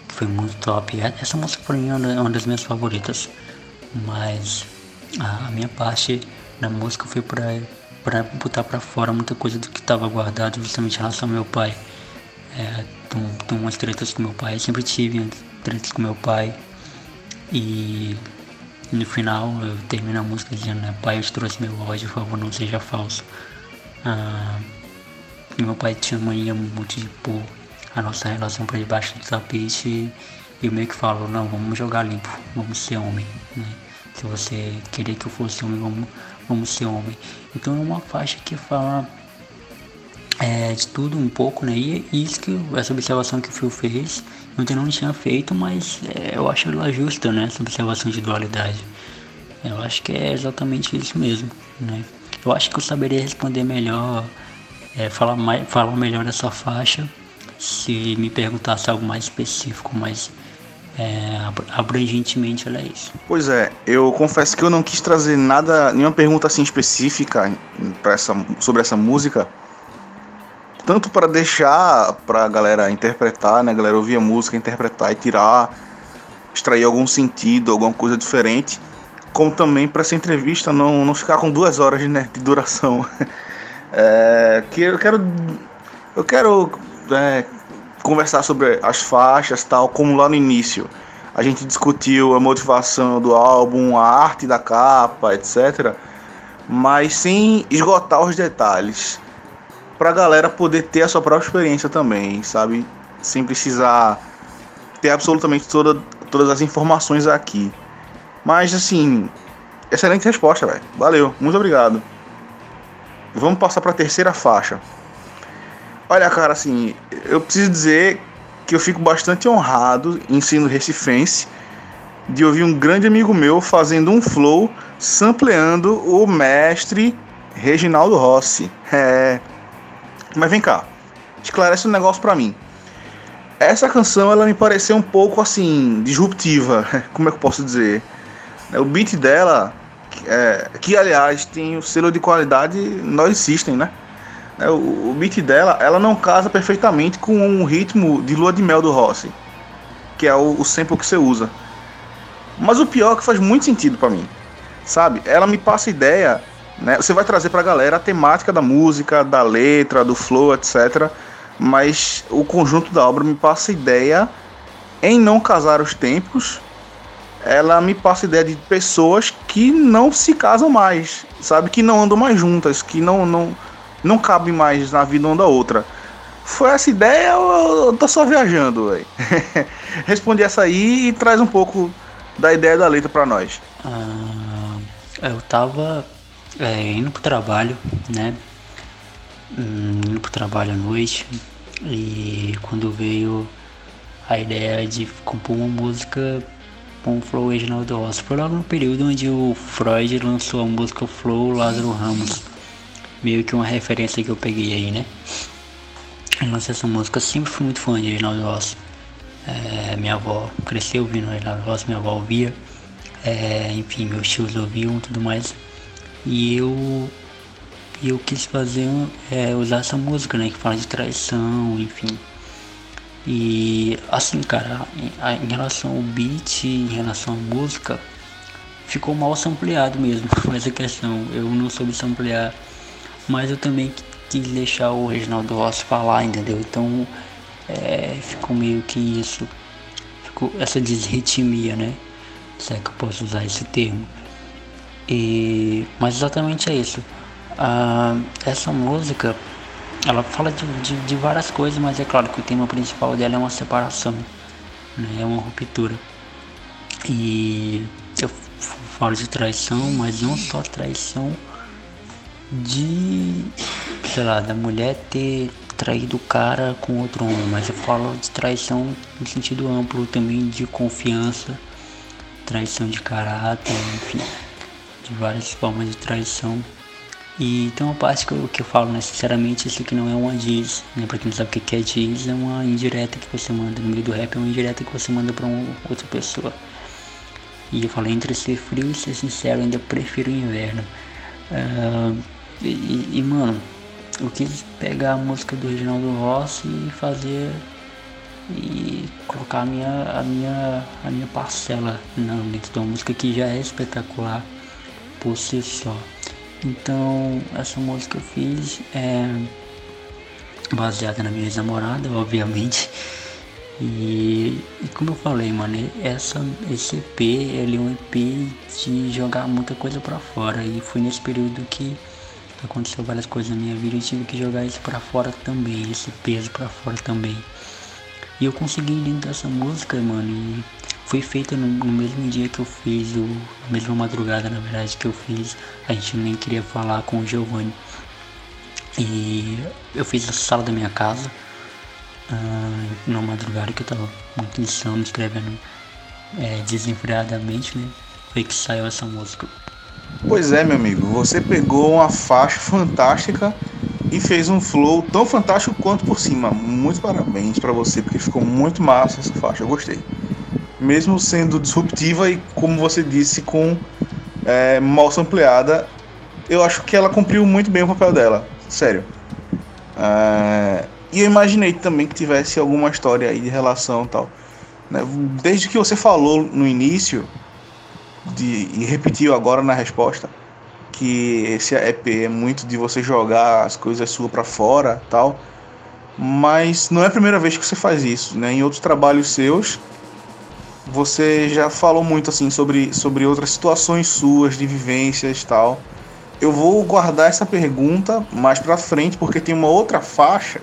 que foi muito top. Essa música pra mim é uma das minhas favoritas. Mas a minha parte da música foi pra, pra botar pra fora muita coisa do que estava guardado justamente em relação ao meu pai. É, tenho umas tretas com meu pai, eu sempre tive tretas com meu pai. E no final eu termino a música dizendo, né, pai eu te trouxe meu ódio, por favor não seja falso. Ah, meu pai tinha mania muito de pôr a nossa relação para debaixo do tapete e, meio que falou, não, vamos jogar limpo, vamos ser homem, né? Se você querer que eu fosse homem, vamos, vamos ser homem. Então é uma faixa que fala é, de tudo um pouco, né? E, isso que essa observação que o Phil fez, ontem não tinha feito, mas é, eu acho ela justa, né? Essa observação de dualidade. Eu acho que é exatamente isso mesmo, né? Eu acho que eu saberia responder melhor, é, falar, mais, falar melhor dessa faixa se me perguntasse algo mais específico, mas é, abrangentemente ela é isso. Pois é, eu confesso que eu não quis trazer nada, nenhuma pergunta assim específica essa, sobre essa música, tanto para deixar para a galera interpretar, né, a galera ouvir a música, interpretar e tirar, extrair algum sentido, alguma coisa diferente, como também para essa entrevista não, não ficar com duas horas né, de duração. É, que eu quero, eu quero é, conversar sobre as faixas, tal, como lá no início. A gente discutiu a motivação do álbum, a arte da capa, etc. Mas sem esgotar os detalhes para a galera poder ter a sua própria experiência também, sabe? Sem precisar ter absolutamente toda, todas as informações aqui. Mas assim, excelente resposta, velho. Valeu, muito obrigado. Vamos passar para a terceira faixa. Olha, cara, assim, eu preciso dizer que eu fico bastante honrado em sendo recifense de ouvir um grande amigo meu fazendo um flow sampleando o mestre Reginaldo Rossi. É, mas vem cá, esclarece um negócio para mim. Essa canção ela me pareceu um pouco assim disruptiva, como é que eu posso dizer? O beat dela, é, que aliás tem o selo de qualidade Noise System, né? É, o, o beat dela, ela não casa perfeitamente com o ritmo de lua de mel do Rossi, que é o, o sample que você usa. Mas o pior é que faz muito sentido para mim, sabe? Ela me passa ideia né? Você vai trazer para a galera a temática da música, da letra, do flow, etc. Mas o conjunto da obra me passa ideia em não casar os tempos. Ela me passa ideia de pessoas que não se casam mais, sabe? Que não andam mais juntas, que não não não cabem mais na vida uma da outra. Foi essa ideia ou eu tô só viajando, velho? Responde essa aí e traz um pouco da ideia da letra para nós. Ah, eu tava é, indo pro trabalho, né? Hum, indo pro trabalho à noite. E quando veio a ideia de compor uma música com o Flow Reginaldo Rossi. Foi logo no período onde o Freud lançou a música Flow Lázaro Ramos. Meio que uma referência que eu peguei aí, né? Eu lancei essa música, sempre fui muito fã de Reginaldo Rossi. É, minha avó cresceu ouvindo Reginaldo Rossi, minha avó ouvia. É, enfim, meus tios ouviam e tudo mais. E eu eu quis fazer é, usar essa música, né, que fala de traição, enfim. E assim, cara, em, relação ao beat, em relação à música, ficou mal sampleado mesmo essa questão. Eu não soube samplear, mas eu também quis deixar o Reginaldo Rossi falar, entendeu? Então é, ficou meio que isso, ficou essa desritmia, né? Se é que eu posso usar esse termo. E, mas exatamente é isso. Ah, essa música, ela fala de, de, de, várias coisas, mas é claro que o tema principal dela é uma separação, né? é uma ruptura. E eu falo de traição, mas não só traição de, sei lá, da mulher ter traído o cara com outro homem, mas eu falo de traição no sentido amplo também de confiança, traição de caráter, enfim de várias formas de traição E tem uma parte que eu, que eu falo, né? Sinceramente, isso aqui não é uma diz, né? Pra quem não sabe o que é diz, é uma indireta que você manda. No meio do rap é uma indireta que você manda pra uma outra pessoa. E eu falei, entre ser frio e ser sincero, ainda prefiro o inverno. Uh, e, e, mano, eu quis pegar a música do Reginaldo Rossi e fazer e colocar a minha, a minha, a minha parcela na dentro da música que já é espetacular por si só. Então essa música eu fiz é baseada na minha ex-namorada, obviamente. E, e, como eu falei, mano, essa, esse EP ele é um EP de jogar muita coisa para fora. E foi nesse período que aconteceu várias coisas na minha vida e tive que jogar isso para fora também, esse peso para fora também. E eu consegui dentro dessa música, mano, e foi feita no, no, mesmo dia que eu fiz, o, na mesma madrugada, na verdade, que eu fiz. A gente nem queria falar com o Giovanni. E eu fiz a sala da minha casa, uh, numa madrugada que eu tava muito insano, escrevendo é, desenfreadamente, né? Foi que saiu essa música. Pois é, meu amigo, você pegou uma faixa fantástica e fez um flow tão fantástico quanto por cima. Muito parabéns para você, porque ficou muito massa essa faixa, eu gostei. Mesmo sendo disruptiva e, como você disse, com é, mal sampleada, eu acho que ela cumpriu muito bem o papel dela, sério. É, e eu imaginei também que tivesse alguma história aí de relação tal. Né? Desde que você falou no início, de, e repetiu agora na resposta, que esse EP é muito de você jogar as coisas suas para fora, tal. Mas não é a primeira vez que você faz isso, né? Em outros trabalhos seus, você já falou muito assim sobre, sobre outras situações suas de vivências, tal. Eu vou guardar essa pergunta mais para frente porque tem uma outra faixa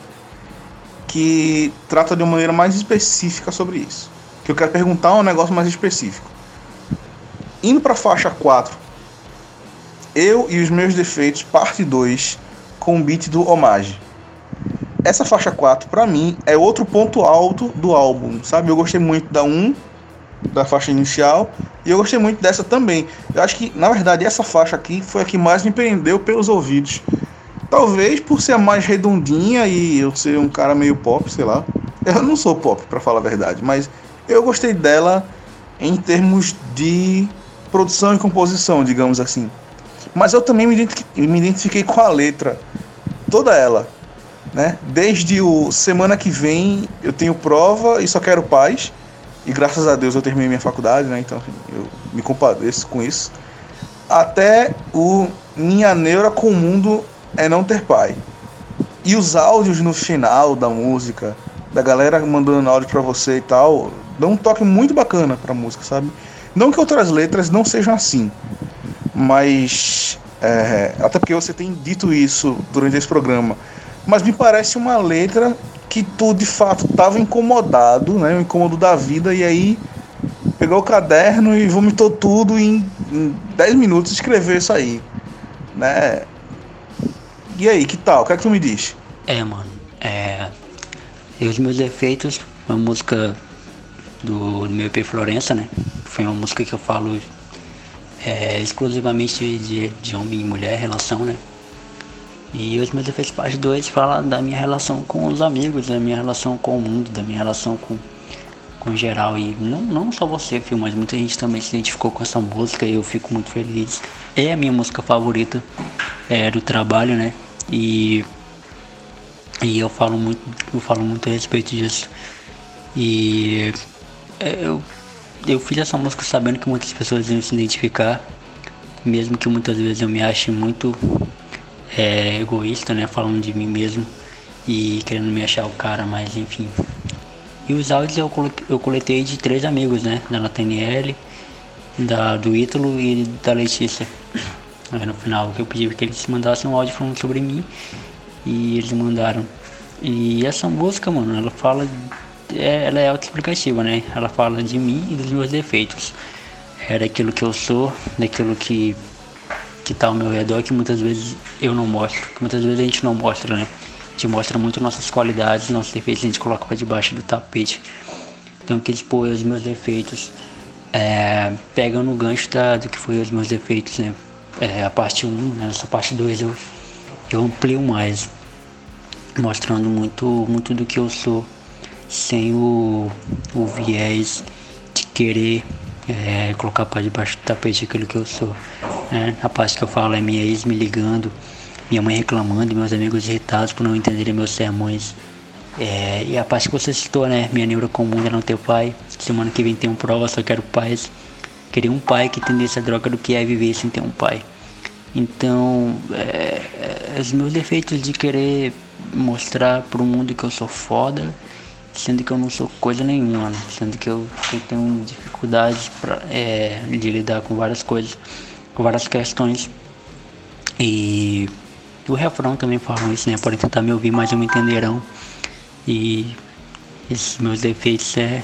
que trata de uma maneira mais específica sobre isso. Que eu quero perguntar um negócio mais específico. Indo para faixa 4, eu e os Meus Defeitos, parte 2, com o beat do Homage. Essa faixa 4, para mim, é outro ponto alto do álbum, sabe? Eu gostei muito da 1, da faixa inicial, e eu gostei muito dessa também. Eu acho que, na verdade, essa faixa aqui foi a que mais me prendeu pelos ouvidos. Talvez por ser a mais redondinha e eu ser um cara meio pop, sei lá. Eu não sou pop, para falar a verdade, mas eu gostei dela em termos de produção e composição, digamos assim. Mas eu também me identifiquei, me identifiquei com a letra, toda ela. Né? Desde o semana que vem eu tenho prova e só quero paz. E graças a Deus eu terminei minha faculdade, né? Então eu me compadeço com isso. Até o Minha Neura com o Mundo é Não Ter Pai. E os áudios no final da música, da galera mandando áudio para você e tal, dão um toque muito bacana pra música, sabe? Não que outras letras não sejam assim, mas é, até porque você tem dito isso durante esse programa, mas me parece uma letra que tu de fato estava incomodado, né, o incômodo da vida e aí pegou o caderno e vomitou tudo em, em 10 minutos escreveu isso aí, né? E aí, que tal? O que é que tu me diz? É, mano, é e os meus defeitos, uma música do, do meu EP Florença, né? Foi uma música que eu falo é, exclusivamente de, de homem e mulher, relação, né? E os meus efeitos parte 2 fala da minha relação com os amigos, da minha relação com o mundo, da minha relação com, com geral. E não, não só você, filho, mas muita gente também se identificou com essa música e eu fico muito feliz. É a minha música favorita é, do trabalho, né? E, e eu falo muito, eu falo muito a respeito disso. E é, eu eu fiz essa música sabendo que muitas pessoas iam se identificar, mesmo que muitas vezes eu me ache muito é, egoísta, né, falando de mim mesmo e querendo me achar o cara, mas enfim. E os áudios eu, eu coletei de três amigos, né, da Nathaniele, da, do Ítalo e da Letícia. Aí no final eu pedi que eles mandassem um áudio falando sobre mim e eles mandaram. E essa música, mano, ela fala é, ela é autoexplicativa, né? Ela fala de mim e dos meus defeitos. É daquilo que eu sou, daquilo que que tá ao meu redor que muitas vezes eu não mostro, que muitas vezes a gente não mostra, né? A gente mostra muito nossas qualidades, nossos defeitos, a gente coloca para debaixo do tapete. Então que expor os meus defeitos, é, pega no gancho da, do que foi os meus defeitos, né? é, a parte 1, né, nessa parte 2 eu, eu amplio mais, mostrando muito, muito do que eu sou, sem o, o viés de querer é, colocar para debaixo do tapete aquilo que eu sou. Né? A parte que eu falo é minha ex me ligando, minha mãe reclamando, meus amigos irritados por não entenderem meus sermões. É, e a parte que você citou, né? Minha neura comum é não ter pai. Semana que vem tem um prova, só quero paz. Queria um pai que entendesse a droga do que é viver sem ter um pai. Então, é, é, os meus defeitos de querer mostrar pro mundo que eu sou foda, sendo que eu não sou coisa nenhuma, né? sendo que eu, eu tenho dificuldades pra, é, de lidar com várias coisas, com várias questões. E o refrão também fala isso, né? Podem tentar me ouvir, mas não me entenderão. E esses meus defeitos é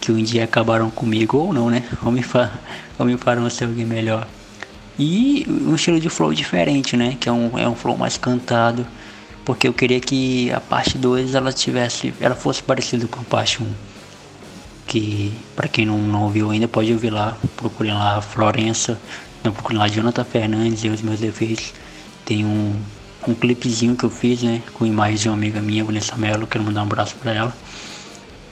que um dia acabaram comigo ou não, né? Ou me, fa ou me farão ser alguém melhor. E um estilo de flow diferente, né? Que é um, é um flow mais cantado. Porque eu queria que a parte 2 ela tivesse. Ela fosse parecida com a parte 1. Um. Que para quem não, não ouviu ainda pode ouvir lá. Procurem lá Florença. Não procurem lá Jonathan Fernandes e os meus defeitos. Tem um, um clipezinho que eu fiz, né? Com imagens de uma amiga minha, Vanessa Mello. Quero mandar um abraço para ela.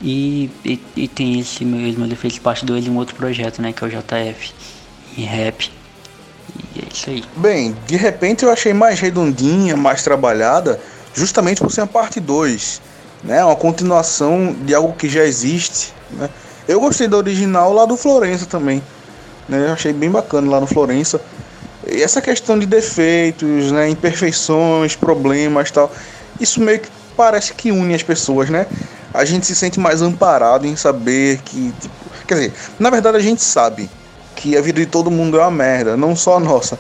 E, e, e, tem esse mesmo defeito parte 2 de um outro projeto, né? Que é o JF em rap. E é isso aí. Bem, de repente eu achei mais redondinha, mais trabalhada, justamente por ser a parte 2. Né? Uma continuação de algo que já existe. Né? Eu gostei da original lá do Florença também. Né? Eu achei bem bacana lá no Florença. E essa questão de defeitos, né? imperfeições, problemas tal. Isso meio que parece que une as pessoas, né? a gente se sente mais amparado em saber que. Tipo, quer dizer, na verdade a gente sabe que a vida de todo mundo é uma merda, não só a nossa.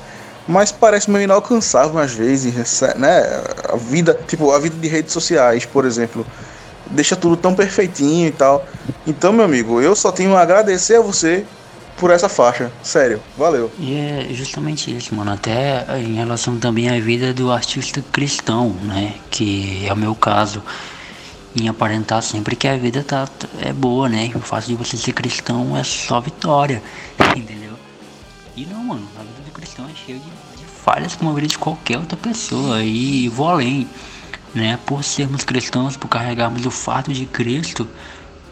Mas parece meio inalcançável às vezes, né? A vida, tipo, a vida de redes sociais, por exemplo, deixa tudo tão perfeitinho e tal. Então, meu amigo, eu só tenho a agradecer a você por essa faixa. Sério, valeu. E é justamente isso, mano. Até em relação também à vida do artista cristão, né? Que é o meu caso em aparentar sempre que a vida tá, é boa, né? O fato de você ser cristão é só vitória, entendeu? E não, mano, a vida do cristão é cheia de, de falhas como a vida de qualquer outra pessoa. E vou além, né? Por sermos cristãos, por carregarmos o fato de Cristo,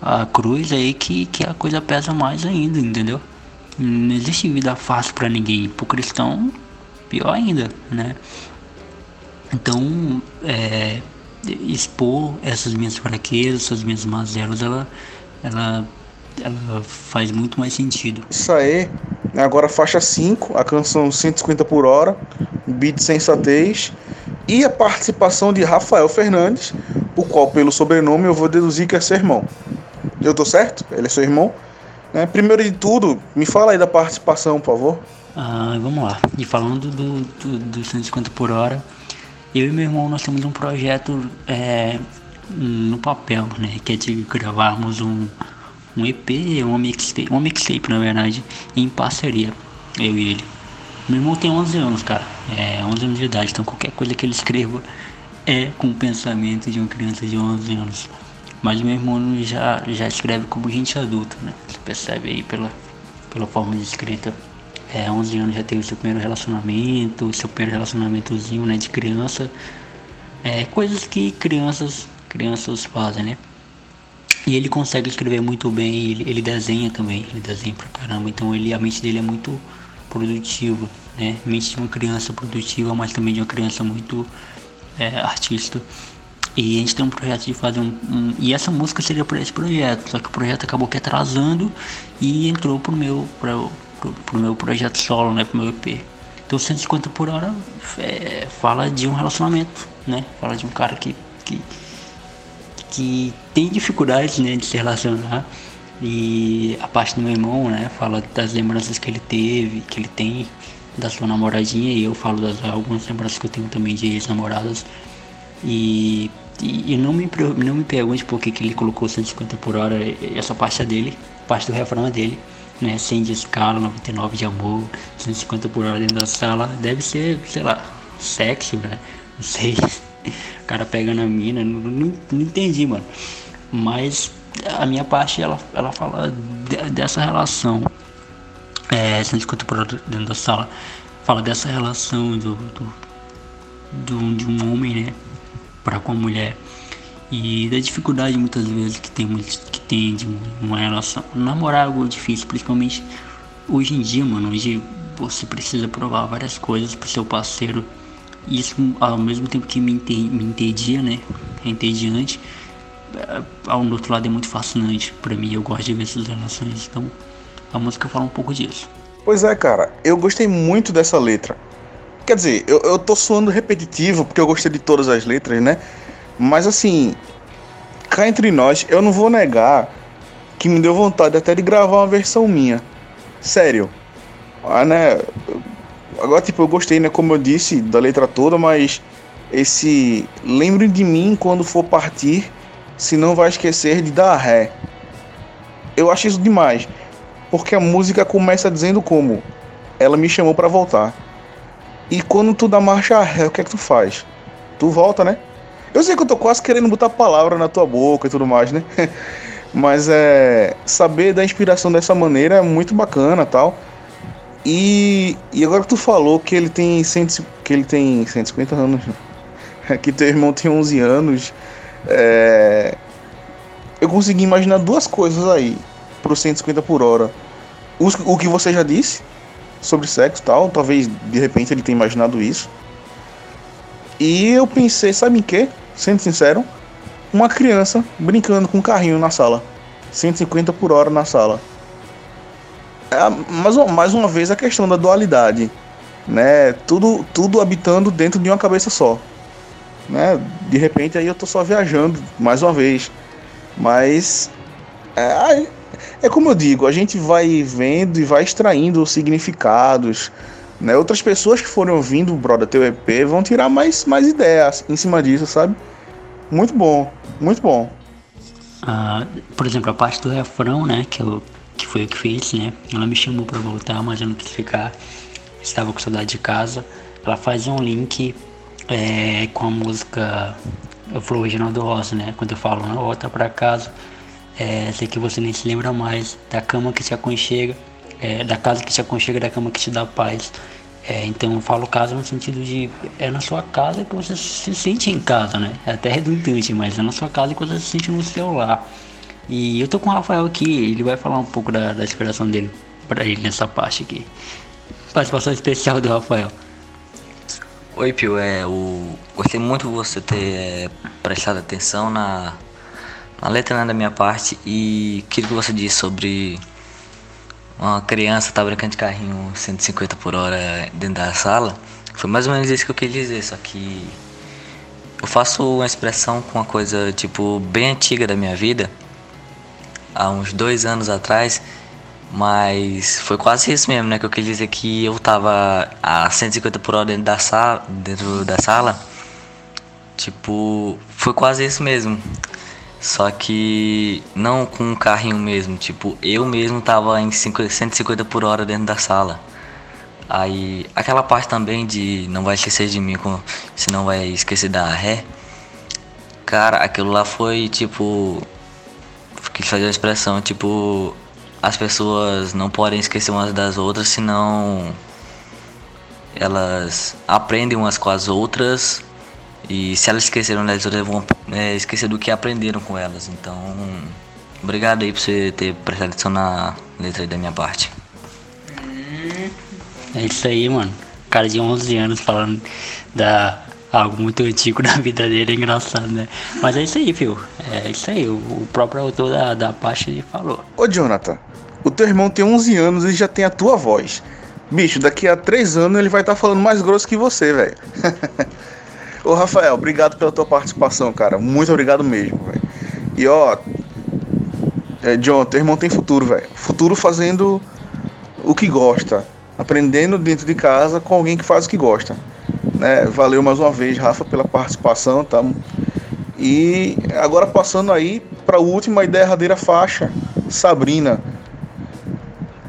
a cruz aí que, que a coisa pesa mais ainda, entendeu? Não existe vida fácil para ninguém. Pro cristão, pior ainda, né? Então, é, expor essas minhas fraquezas, essas minhas mazelas, ela, ela, ela faz muito mais sentido. Isso aí. Agora faixa 5, a canção 150 por hora, beat sensatez e a participação de Rafael Fernandes, o qual pelo sobrenome eu vou deduzir que é seu irmão. Eu tô certo? Ele é seu irmão? Né? Primeiro de tudo, me fala aí da participação, por favor. Ah, vamos lá. E falando do, do, do 150 por hora, eu e meu irmão nós temos um projeto é, no papel, né? Que é de gravarmos um, um EP, uma mixtape, uma mixtape na verdade, em parceria, eu e ele. Meu irmão tem 11 anos, cara, é 11 anos de idade, então qualquer coisa que ele escreva é com o pensamento de uma criança de 11 anos. Mas meu irmão já, já escreve como gente adulta, né? Você percebe aí pela, pela forma de escrita é, 11 anos já teve o seu primeiro relacionamento, seu primeiro relacionamentozinho, né, de criança. É, coisas que crianças, crianças fazem, né? E ele consegue escrever muito bem, ele, ele desenha também, ele desenha pra caramba, então ele, a mente dele é muito produtiva, né? Mente de uma criança produtiva, mas também de uma criança muito é, artista. E a gente tem um projeto de fazer um, um, E essa música seria para esse projeto, só que o projeto acabou que atrasando e entrou pro meu, pro, pro, pro meu projeto solo, né? Pro meu EP. Então 150 por hora é, fala de um relacionamento, né? Fala de um cara que, que, que tem dificuldades né, de se relacionar. E a parte do meu irmão, né? Fala das lembranças que ele teve, que ele tem da sua namoradinha. E eu falo das algumas lembranças que eu tenho também de ex-namoradas. E, e, e, não, me, não me pergunte por que, que ele colocou 150 por hora. Essa parte é dele, parte do refrão é dele né? 100 de escala, 99 de amor, 150 por hora dentro da sala. Deve ser, sei lá, sexo, né? Não sei. O cara pega na mina, não, não, não entendi, mano. Mas a minha parte, ela, ela fala de, dessa relação. É, 150 por hora dentro da sala. fala dessa relação do, do, do de um homem, né, para com a mulher e da dificuldade muitas vezes que tem que tem de uma relação namorar é algo difícil, principalmente hoje em dia, mano, hoje você precisa provar várias coisas pro seu parceiro. Isso ao mesmo tempo que me, me entendia, né? É entediante. É, ao outro lado é muito fascinante para mim. Eu gosto de ver essas relações. Então a música fala um pouco disso. Pois é, cara. Eu gostei muito dessa letra. Quer dizer, eu, eu tô soando repetitivo porque eu gostei de todas as letras, né? Mas assim, cá entre nós, eu não vou negar que me deu vontade até de gravar uma versão minha. Sério. Ah, né? Agora, tipo, eu gostei, né? Como eu disse, da letra toda, mas esse. Lembre de mim quando for partir, se não vai esquecer de dar ré. Eu acho isso demais. Porque a música começa dizendo como ela me chamou para voltar. E quando tu dá marcha ré, o que é que tu faz? Tu volta, né? Eu sei que eu tô quase querendo botar palavra na tua boca e tudo mais, né? Mas é saber da inspiração dessa maneira é muito bacana, tal. E, e agora que tu falou que ele tem cento, que ele tem 150 anos, que teu irmão tem 11 anos, é, eu consegui imaginar duas coisas aí pro 150 por hora. O, o que você já disse sobre sexo tal, talvez de repente ele tenha imaginado isso. E eu pensei, sabe em quê? Sendo sincero, uma criança brincando com um carrinho na sala. 150 por hora na sala. É, mais, mais uma vez a questão da dualidade. Né? Tudo, tudo habitando dentro de uma cabeça só. Né? De repente aí eu tô só viajando mais uma vez. Mas é, é como eu digo, a gente vai vendo e vai extraindo significados. Né? Outras pessoas que forem ouvindo o Broda teu EP vão tirar mais, mais ideias em cima disso, sabe? Muito bom, muito bom. Uh, por exemplo, a parte do refrão, né, que, eu, que foi eu que fiz, né, ela me chamou para voltar, mas eu não quis ficar, estava com saudade de casa. Ela faz um link é, com a música Flow Original do Rosa, né, quando eu falo, não, volta casa, é, sei que você nem se lembra mais da cama que te aconchega, é, da casa que te aconchega, da cama que te dá paz. É, então eu falo casa no sentido de é na sua casa que você se sente em casa, né? É até redundante, mas é na sua casa que você se sente no seu lar. E eu tô com o Rafael aqui, ele vai falar um pouco da, da inspiração dele para ele nessa parte aqui. Participação especial do Rafael. Oi, Pio, é, o... gostei muito de você ter é, prestado atenção na, na letra né, da minha parte e aquilo que você disse sobre uma criança tá brincando de carrinho 150 por hora dentro da sala. Foi mais ou menos isso que eu queria dizer, só que eu faço uma expressão com uma coisa tipo bem antiga da minha vida, há uns dois anos atrás, mas foi quase isso mesmo, né? Que eu queria dizer que eu tava a 150 por hora dentro da sala, dentro da sala. Tipo, foi quase isso mesmo. Só que não com um carrinho mesmo, tipo, eu mesmo tava em 150 por hora dentro da sala. Aí, aquela parte também de não vai esquecer de mim, se não vai esquecer da ré. Cara, aquilo lá foi tipo. Quis fazer a expressão, tipo. As pessoas não podem esquecer umas das outras, senão. Elas aprendem umas com as outras e se elas esqueceram das outras, vão é, esquecer do que aprenderam com elas. Então, obrigado aí por você ter prestado atenção na letra da minha parte. É isso aí, mano. Cara de 11 anos falando da algo muito antigo da vida dele, é engraçado, né? Mas é isso aí, filho. É isso aí. O, próprio autor da, da parte falou. Ô, Jonathan, o teu irmão tem 11 anos e já tem a tua voz. Bicho, daqui a 3 anos ele vai estar tá falando mais grosso que você, velho. Ô, Rafael, obrigado pela tua participação, cara. Muito obrigado mesmo, velho. E ó, é, John, teu irmão tem futuro, velho. Futuro fazendo o que gosta, aprendendo dentro de casa com alguém que faz o que gosta. Né? Valeu mais uma vez, Rafa, pela participação, tá? E agora passando aí para a última e derradeira faixa, Sabrina.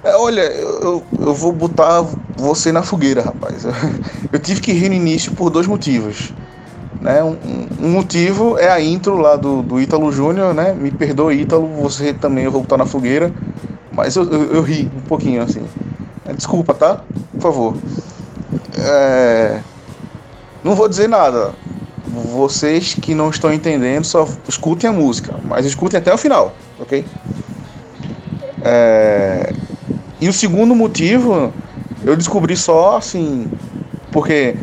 É, olha, eu, eu vou botar você na fogueira, rapaz. Eu tive que rir no início por dois motivos. Né? Um, um, motivo é a intro lá do, do Ítalo Júnior, né? Me perdoe, Ítalo, você também eu vou botar na fogueira. Mas eu, eu, eu ri um pouquinho assim. É, desculpa, tá? Por favor. é, não vou dizer nada. Vocês que não estão entendendo, só escutem a música, mas escutem até o final, ok? É, e o segundo motivo eu descobri só assim, porque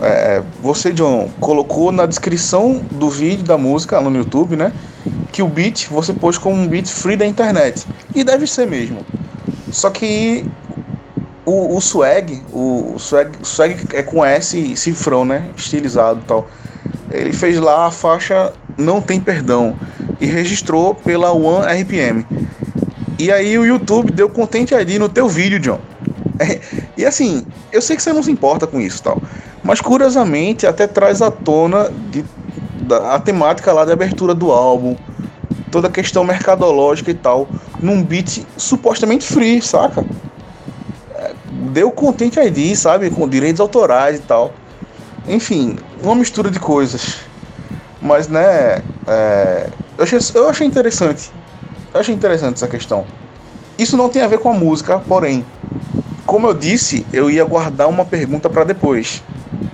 é, você, John, colocou na descrição do vídeo da música lá no YouTube, né? Que o beat você pôs como um beat free da internet. E deve ser mesmo. Só que o, o swag, o, swag, swag é com S cifrão, né? Estilizado e tal. Ele fez lá a faixa Não Tem Perdão e registrou pela One RPM. E aí o YouTube deu Content ID no teu vídeo, John. É, e assim, eu sei que você não se importa com isso tal. Mas curiosamente até traz à tona de, da, a temática lá da abertura do álbum. Toda a questão mercadológica e tal. Num beat supostamente free, saca? deu Content ID, sabe? Com direitos autorais e tal. Enfim, uma mistura de coisas. Mas, né, é, eu, achei, eu achei interessante. Eu achei interessante essa questão. Isso não tem a ver com a música, porém, como eu disse, eu ia guardar uma pergunta para depois,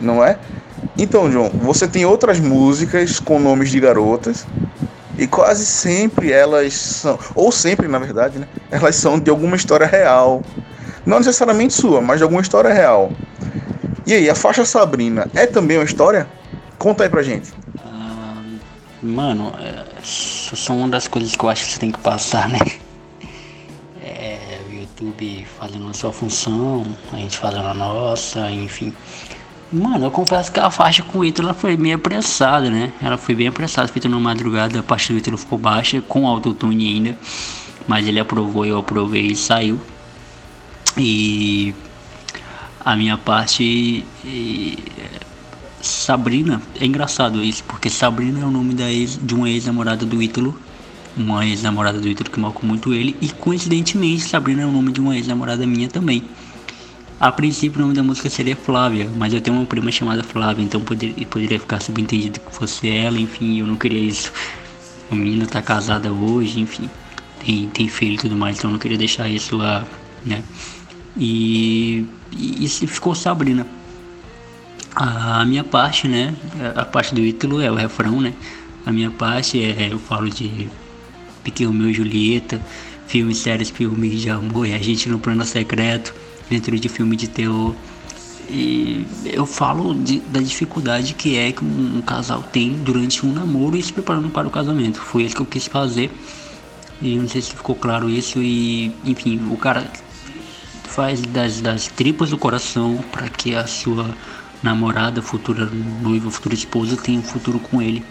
não é? Então, João, você tem outras músicas com nomes de garotas e quase sempre elas são, ou sempre na verdade, né? Elas são de alguma história real, não necessariamente sua, mas de alguma história real. E aí, a faixa Sabrina é também uma história? Conta aí pra gente. Ah, mano, é, são uma das coisas que eu acho que você tem que passar, né? É, o YouTube fazendo a sua função, a gente fazendo a nossa, enfim. Mano, eu confesso que a faixa com o Ítalo foi meio apressada, né? Ela foi bem apressada, feita na madrugada, a parte do Ítalo ficou baixa, com autotune ainda. Mas ele aprovou, eu aprovei e saiu. E a minha parte. E, Sabrina, é engraçado isso, porque Sabrina é o nome da ex, de uma ex-namorada do Ítalo. Uma ex-namorada do Ítalo que marcou muito ele. E coincidentemente, Sabrina é o nome de uma ex-namorada minha também. A princípio, o nome da música seria Flávia, mas eu tenho uma prima chamada Flávia, então poderia, poderia ficar subentendido que fosse ela, enfim, eu não queria isso. A menina tá casada hoje, enfim, tem, tem filho e tudo mais, então eu não queria deixar isso lá, né? E, e, ficou Sabrina. A minha parte, né? A parte do Ítalo é o refrão, né? A minha parte é eu falo de Pequeno Meu Julieta, filmes, séries, filmes de amor e a gente no plano secreto, dentro de filme de terror. E eu falo de, da dificuldade que é que um, um, casal tem durante um namoro e se preparando para o casamento. Foi isso que eu quis fazer. E não sei se ficou claro isso. E enfim, o cara faz das, das tripas do coração para que a sua namorada, futura noiva, futura esposa tenha um futuro com ele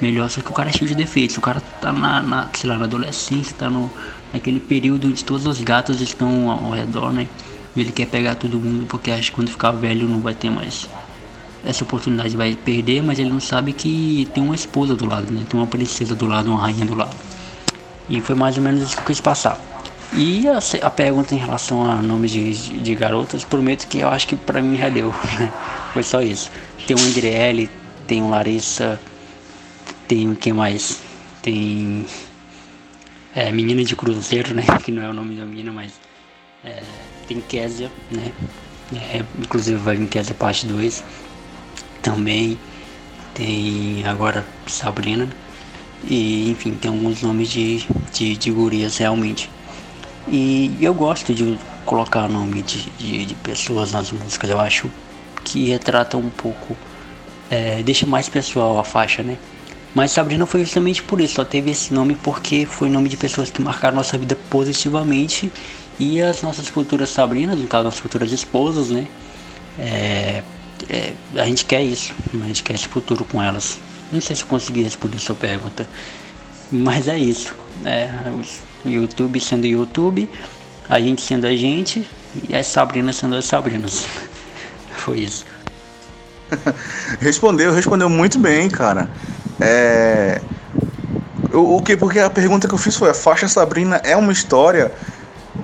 melhor. Só que o cara é cheio de defeitos. O cara tá na, na sei lá, na adolescência, tá no, naquele período onde todas as gatas estão ao, ao redor, né? Ele quer pegar todo mundo porque acha que quando ficar velho não vai ter mais essa oportunidade, vai perder, mas ele não sabe que tem uma esposa do lado, né? Tem uma princesa do lado, uma rainha do lado. E foi mais ou menos isso que eu quis passar. E a, a, pergunta em relação a nomes de, de garotas, prometo que eu acho que pra mim já deu. Né? Foi só isso. Tem o Andriele, tem o Larissa, tem o que mais? Tem. É, Menina de Cruzeiro, né? Que não é o nome da menina, mas. É, tem Késia, né? É, inclusive vai vir Késia parte 2. Também tem agora Sabrina. E enfim, tem alguns nomes de, de, de gurias realmente. E eu gosto de colocar nome de, de, de pessoas nas músicas, eu acho que retrata um pouco, é, deixa mais pessoal a faixa, né? Mas Sabrina foi justamente por isso, só teve esse nome porque foi nome de pessoas que marcaram nossa vida positivamente e as nossas futuras Sabrinas, no caso, nossas futuras esposas, né? É, é, a gente quer isso, a gente quer esse futuro com elas. Não sei se eu consegui responder sua pergunta, mas é isso. É, YouTube sendo YouTube, a gente sendo a gente e as Sabrinas sendo as Sabrinas. Foi isso. respondeu, respondeu muito bem, cara. É. O, que? Porque a pergunta que eu fiz foi: a faixa Sabrina é uma história,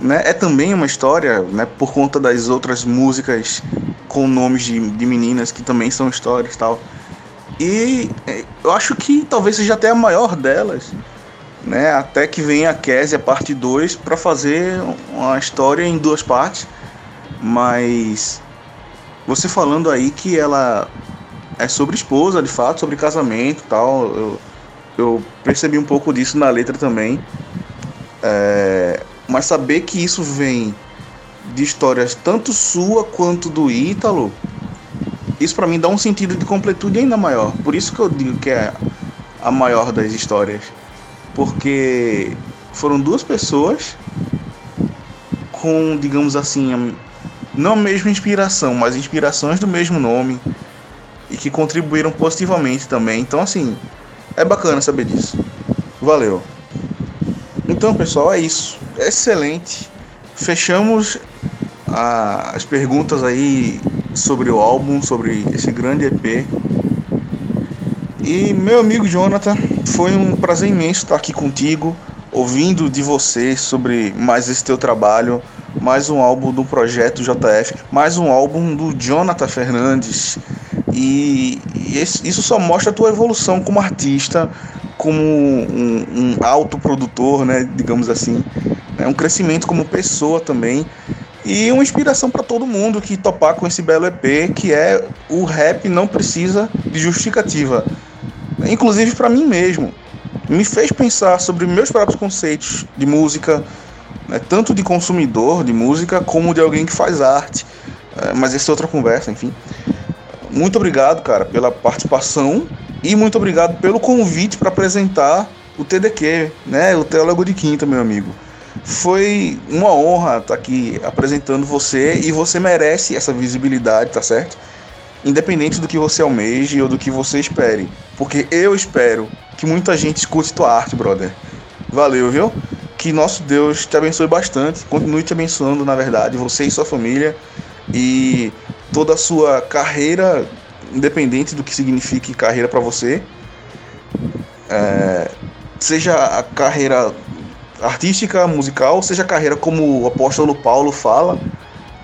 né? É também uma história, né? Por conta das outras músicas com nomes de, de meninas que também são histórias e tal. E é, eu acho que talvez seja até a maior delas né? Até que venha a Késia parte 2 para fazer uma história em duas partes. Mas você falando aí que ela é sobre esposa, de fato, sobre casamento e tal. Eu, eu percebi um pouco disso na letra também. É, mas saber que isso vem de histórias tanto sua quanto do Ítalo, isso para mim dá um sentido de completude ainda maior. Por isso que eu digo que é a maior das histórias. Porque foram duas pessoas com, digamos assim, não a mesma inspiração, mas inspirações do mesmo nome e que contribuíram positivamente também. Então, assim, é bacana saber disso. Valeu. Então, pessoal, é isso. Excelente. Fechamos a, as perguntas aí sobre o álbum, sobre esse grande EP. E meu amigo Jonathan, foi um prazer imenso estar aqui contigo, ouvindo de você sobre mais esse teu trabalho, mais um álbum do projeto JF, mais um álbum do Jonathan Fernandes. E, e isso só mostra a tua evolução como artista, como um, um autoprodutor, né, digamos assim, é um crescimento como pessoa também e uma inspiração para todo mundo que topar com esse belo EP, que é o rap não precisa de justificativa. Inclusive para mim mesmo. Me fez pensar sobre meus próprios conceitos de música, né, tanto de consumidor de música como de alguém que faz arte. É, mas essa é outra conversa, enfim. Muito obrigado, cara, pela participação e muito obrigado pelo convite para apresentar o TDQ, né, o Teólogo de Quinta, meu amigo. Foi uma honra estar aqui apresentando você e você merece essa visibilidade, tá certo? Independente do que você almeje ou do que você espere. Porque eu espero que muita gente escute tua arte, brother. Valeu, viu? Que nosso Deus te abençoe bastante, continue te abençoando, na verdade, você e sua família e toda a sua carreira, independente do que signifique carreira para você. É, seja a carreira artística, musical, seja carreira como o apóstolo Paulo fala,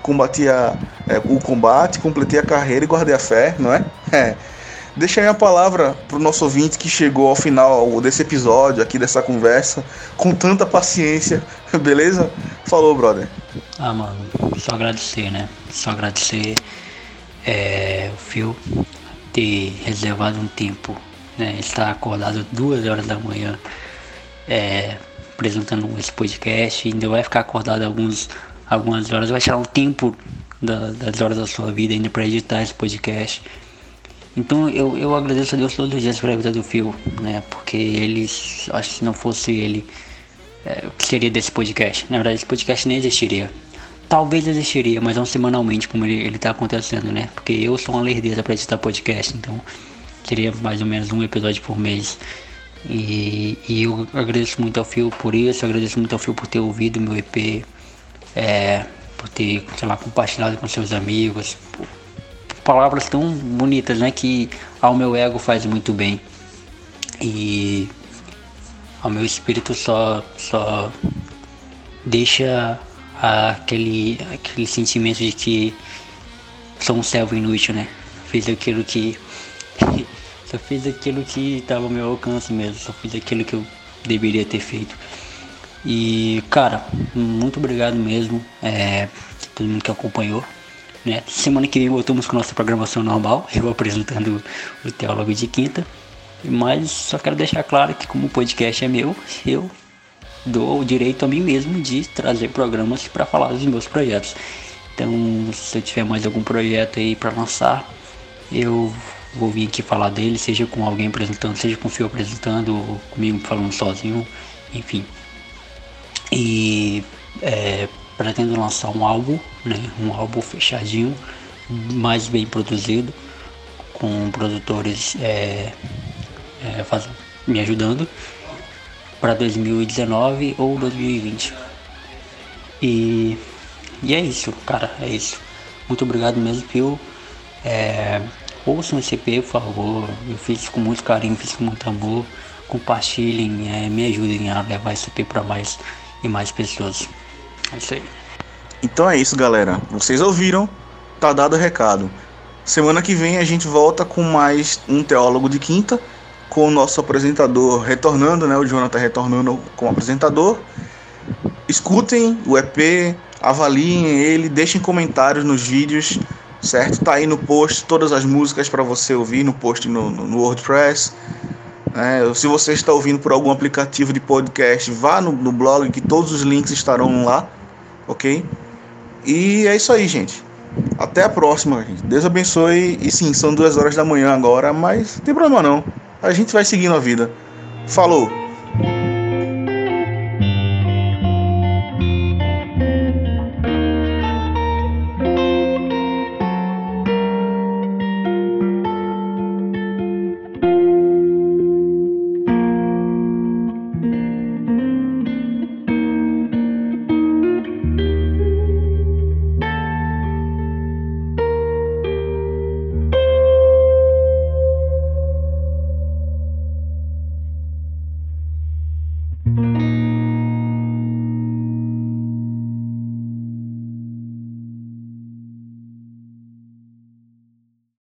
combati a, é, o combate, completei a carreira e guardei a fé, não é? é. Deixa aí a palavra para o nosso ouvinte que chegou ao final desse episódio, aqui dessa conversa, com tanta paciência, beleza? Falou, brother. Ah, mano, só agradecer, né? Só agradecer é, o Phil ter reservado um tempo, né? Estar acordado duas horas da manhã, é, apresentando esse podcast, ainda vai ficar acordado alguns, algumas horas, vai tirar um tempo da, das horas da sua vida ainda para editar esse podcast. Então eu, eu agradeço a Deus todos os dias pela vida do Phil, né? Porque ele, acho que se não fosse ele, é, o que seria desse podcast? Na verdade, esse podcast nem existiria. Talvez existiria, mas não semanalmente como ele, ele tá acontecendo, né? Porque eu sou uma lerdeza para editar podcast, então seria mais ou menos um episódio por mês. E, e eu agradeço muito ao Phil por isso, agradeço muito ao Phil por ter ouvido meu EP, é, por ter, sei lá, compartilhado com seus amigos. Palavras tão bonitas, né? Que ao meu ego faz muito bem. E ao meu espírito só, só deixa aquele, aquele sentimento de que sou um servo inútil, né? Fiz aquilo que Só fiz aquilo que estava ao meu alcance mesmo, só fiz aquilo que eu deveria ter feito. E, cara, muito obrigado mesmo, é, todo mundo que acompanhou. Né? Semana que vem voltamos com nossa programação normal, eu apresentando o Teólogo de Quinta. Mas só quero deixar claro que como o podcast é meu, eu dou o direito a mim mesmo de trazer programas para falar dos meus projetos. Então, se eu tiver mais algum projeto aí para lançar, eu vou vir aqui falar dele, seja com alguém apresentando, seja com o Fio apresentando, ou comigo falando sozinho, enfim. E é, pretendo lançar um álbum, né, um álbum fechadinho, mais bem produzido, com produtores é, é, faz, me ajudando para 2019 ou 2020. E, e é isso, cara, é isso. Muito obrigado mesmo, Pio. É, Ouçam esse EP, por favor. Eu fiz com muito carinho, fiz com muito amor. Compartilhem, é, me ajudem a levar esse EP para mais e mais pessoas. É isso aí. Então é isso, galera. Vocês ouviram? Tá dado o recado. Semana que vem a gente volta com mais um teólogo de quinta, com o nosso apresentador retornando, né? O Jonathan retornando como apresentador. Escutem o EP, avaliem ele, deixem comentários nos vídeos certo? Tá aí no post todas as músicas para você ouvir no post no, no, no WordPress. É, se você está ouvindo por algum aplicativo de podcast, vá no, no blog que todos os links estarão lá, ok? E é isso aí, gente. Até a próxima, gente. Deus abençoe. E sim, são duas horas da manhã agora, mas não tem problema não. A gente vai seguindo a vida. Falou!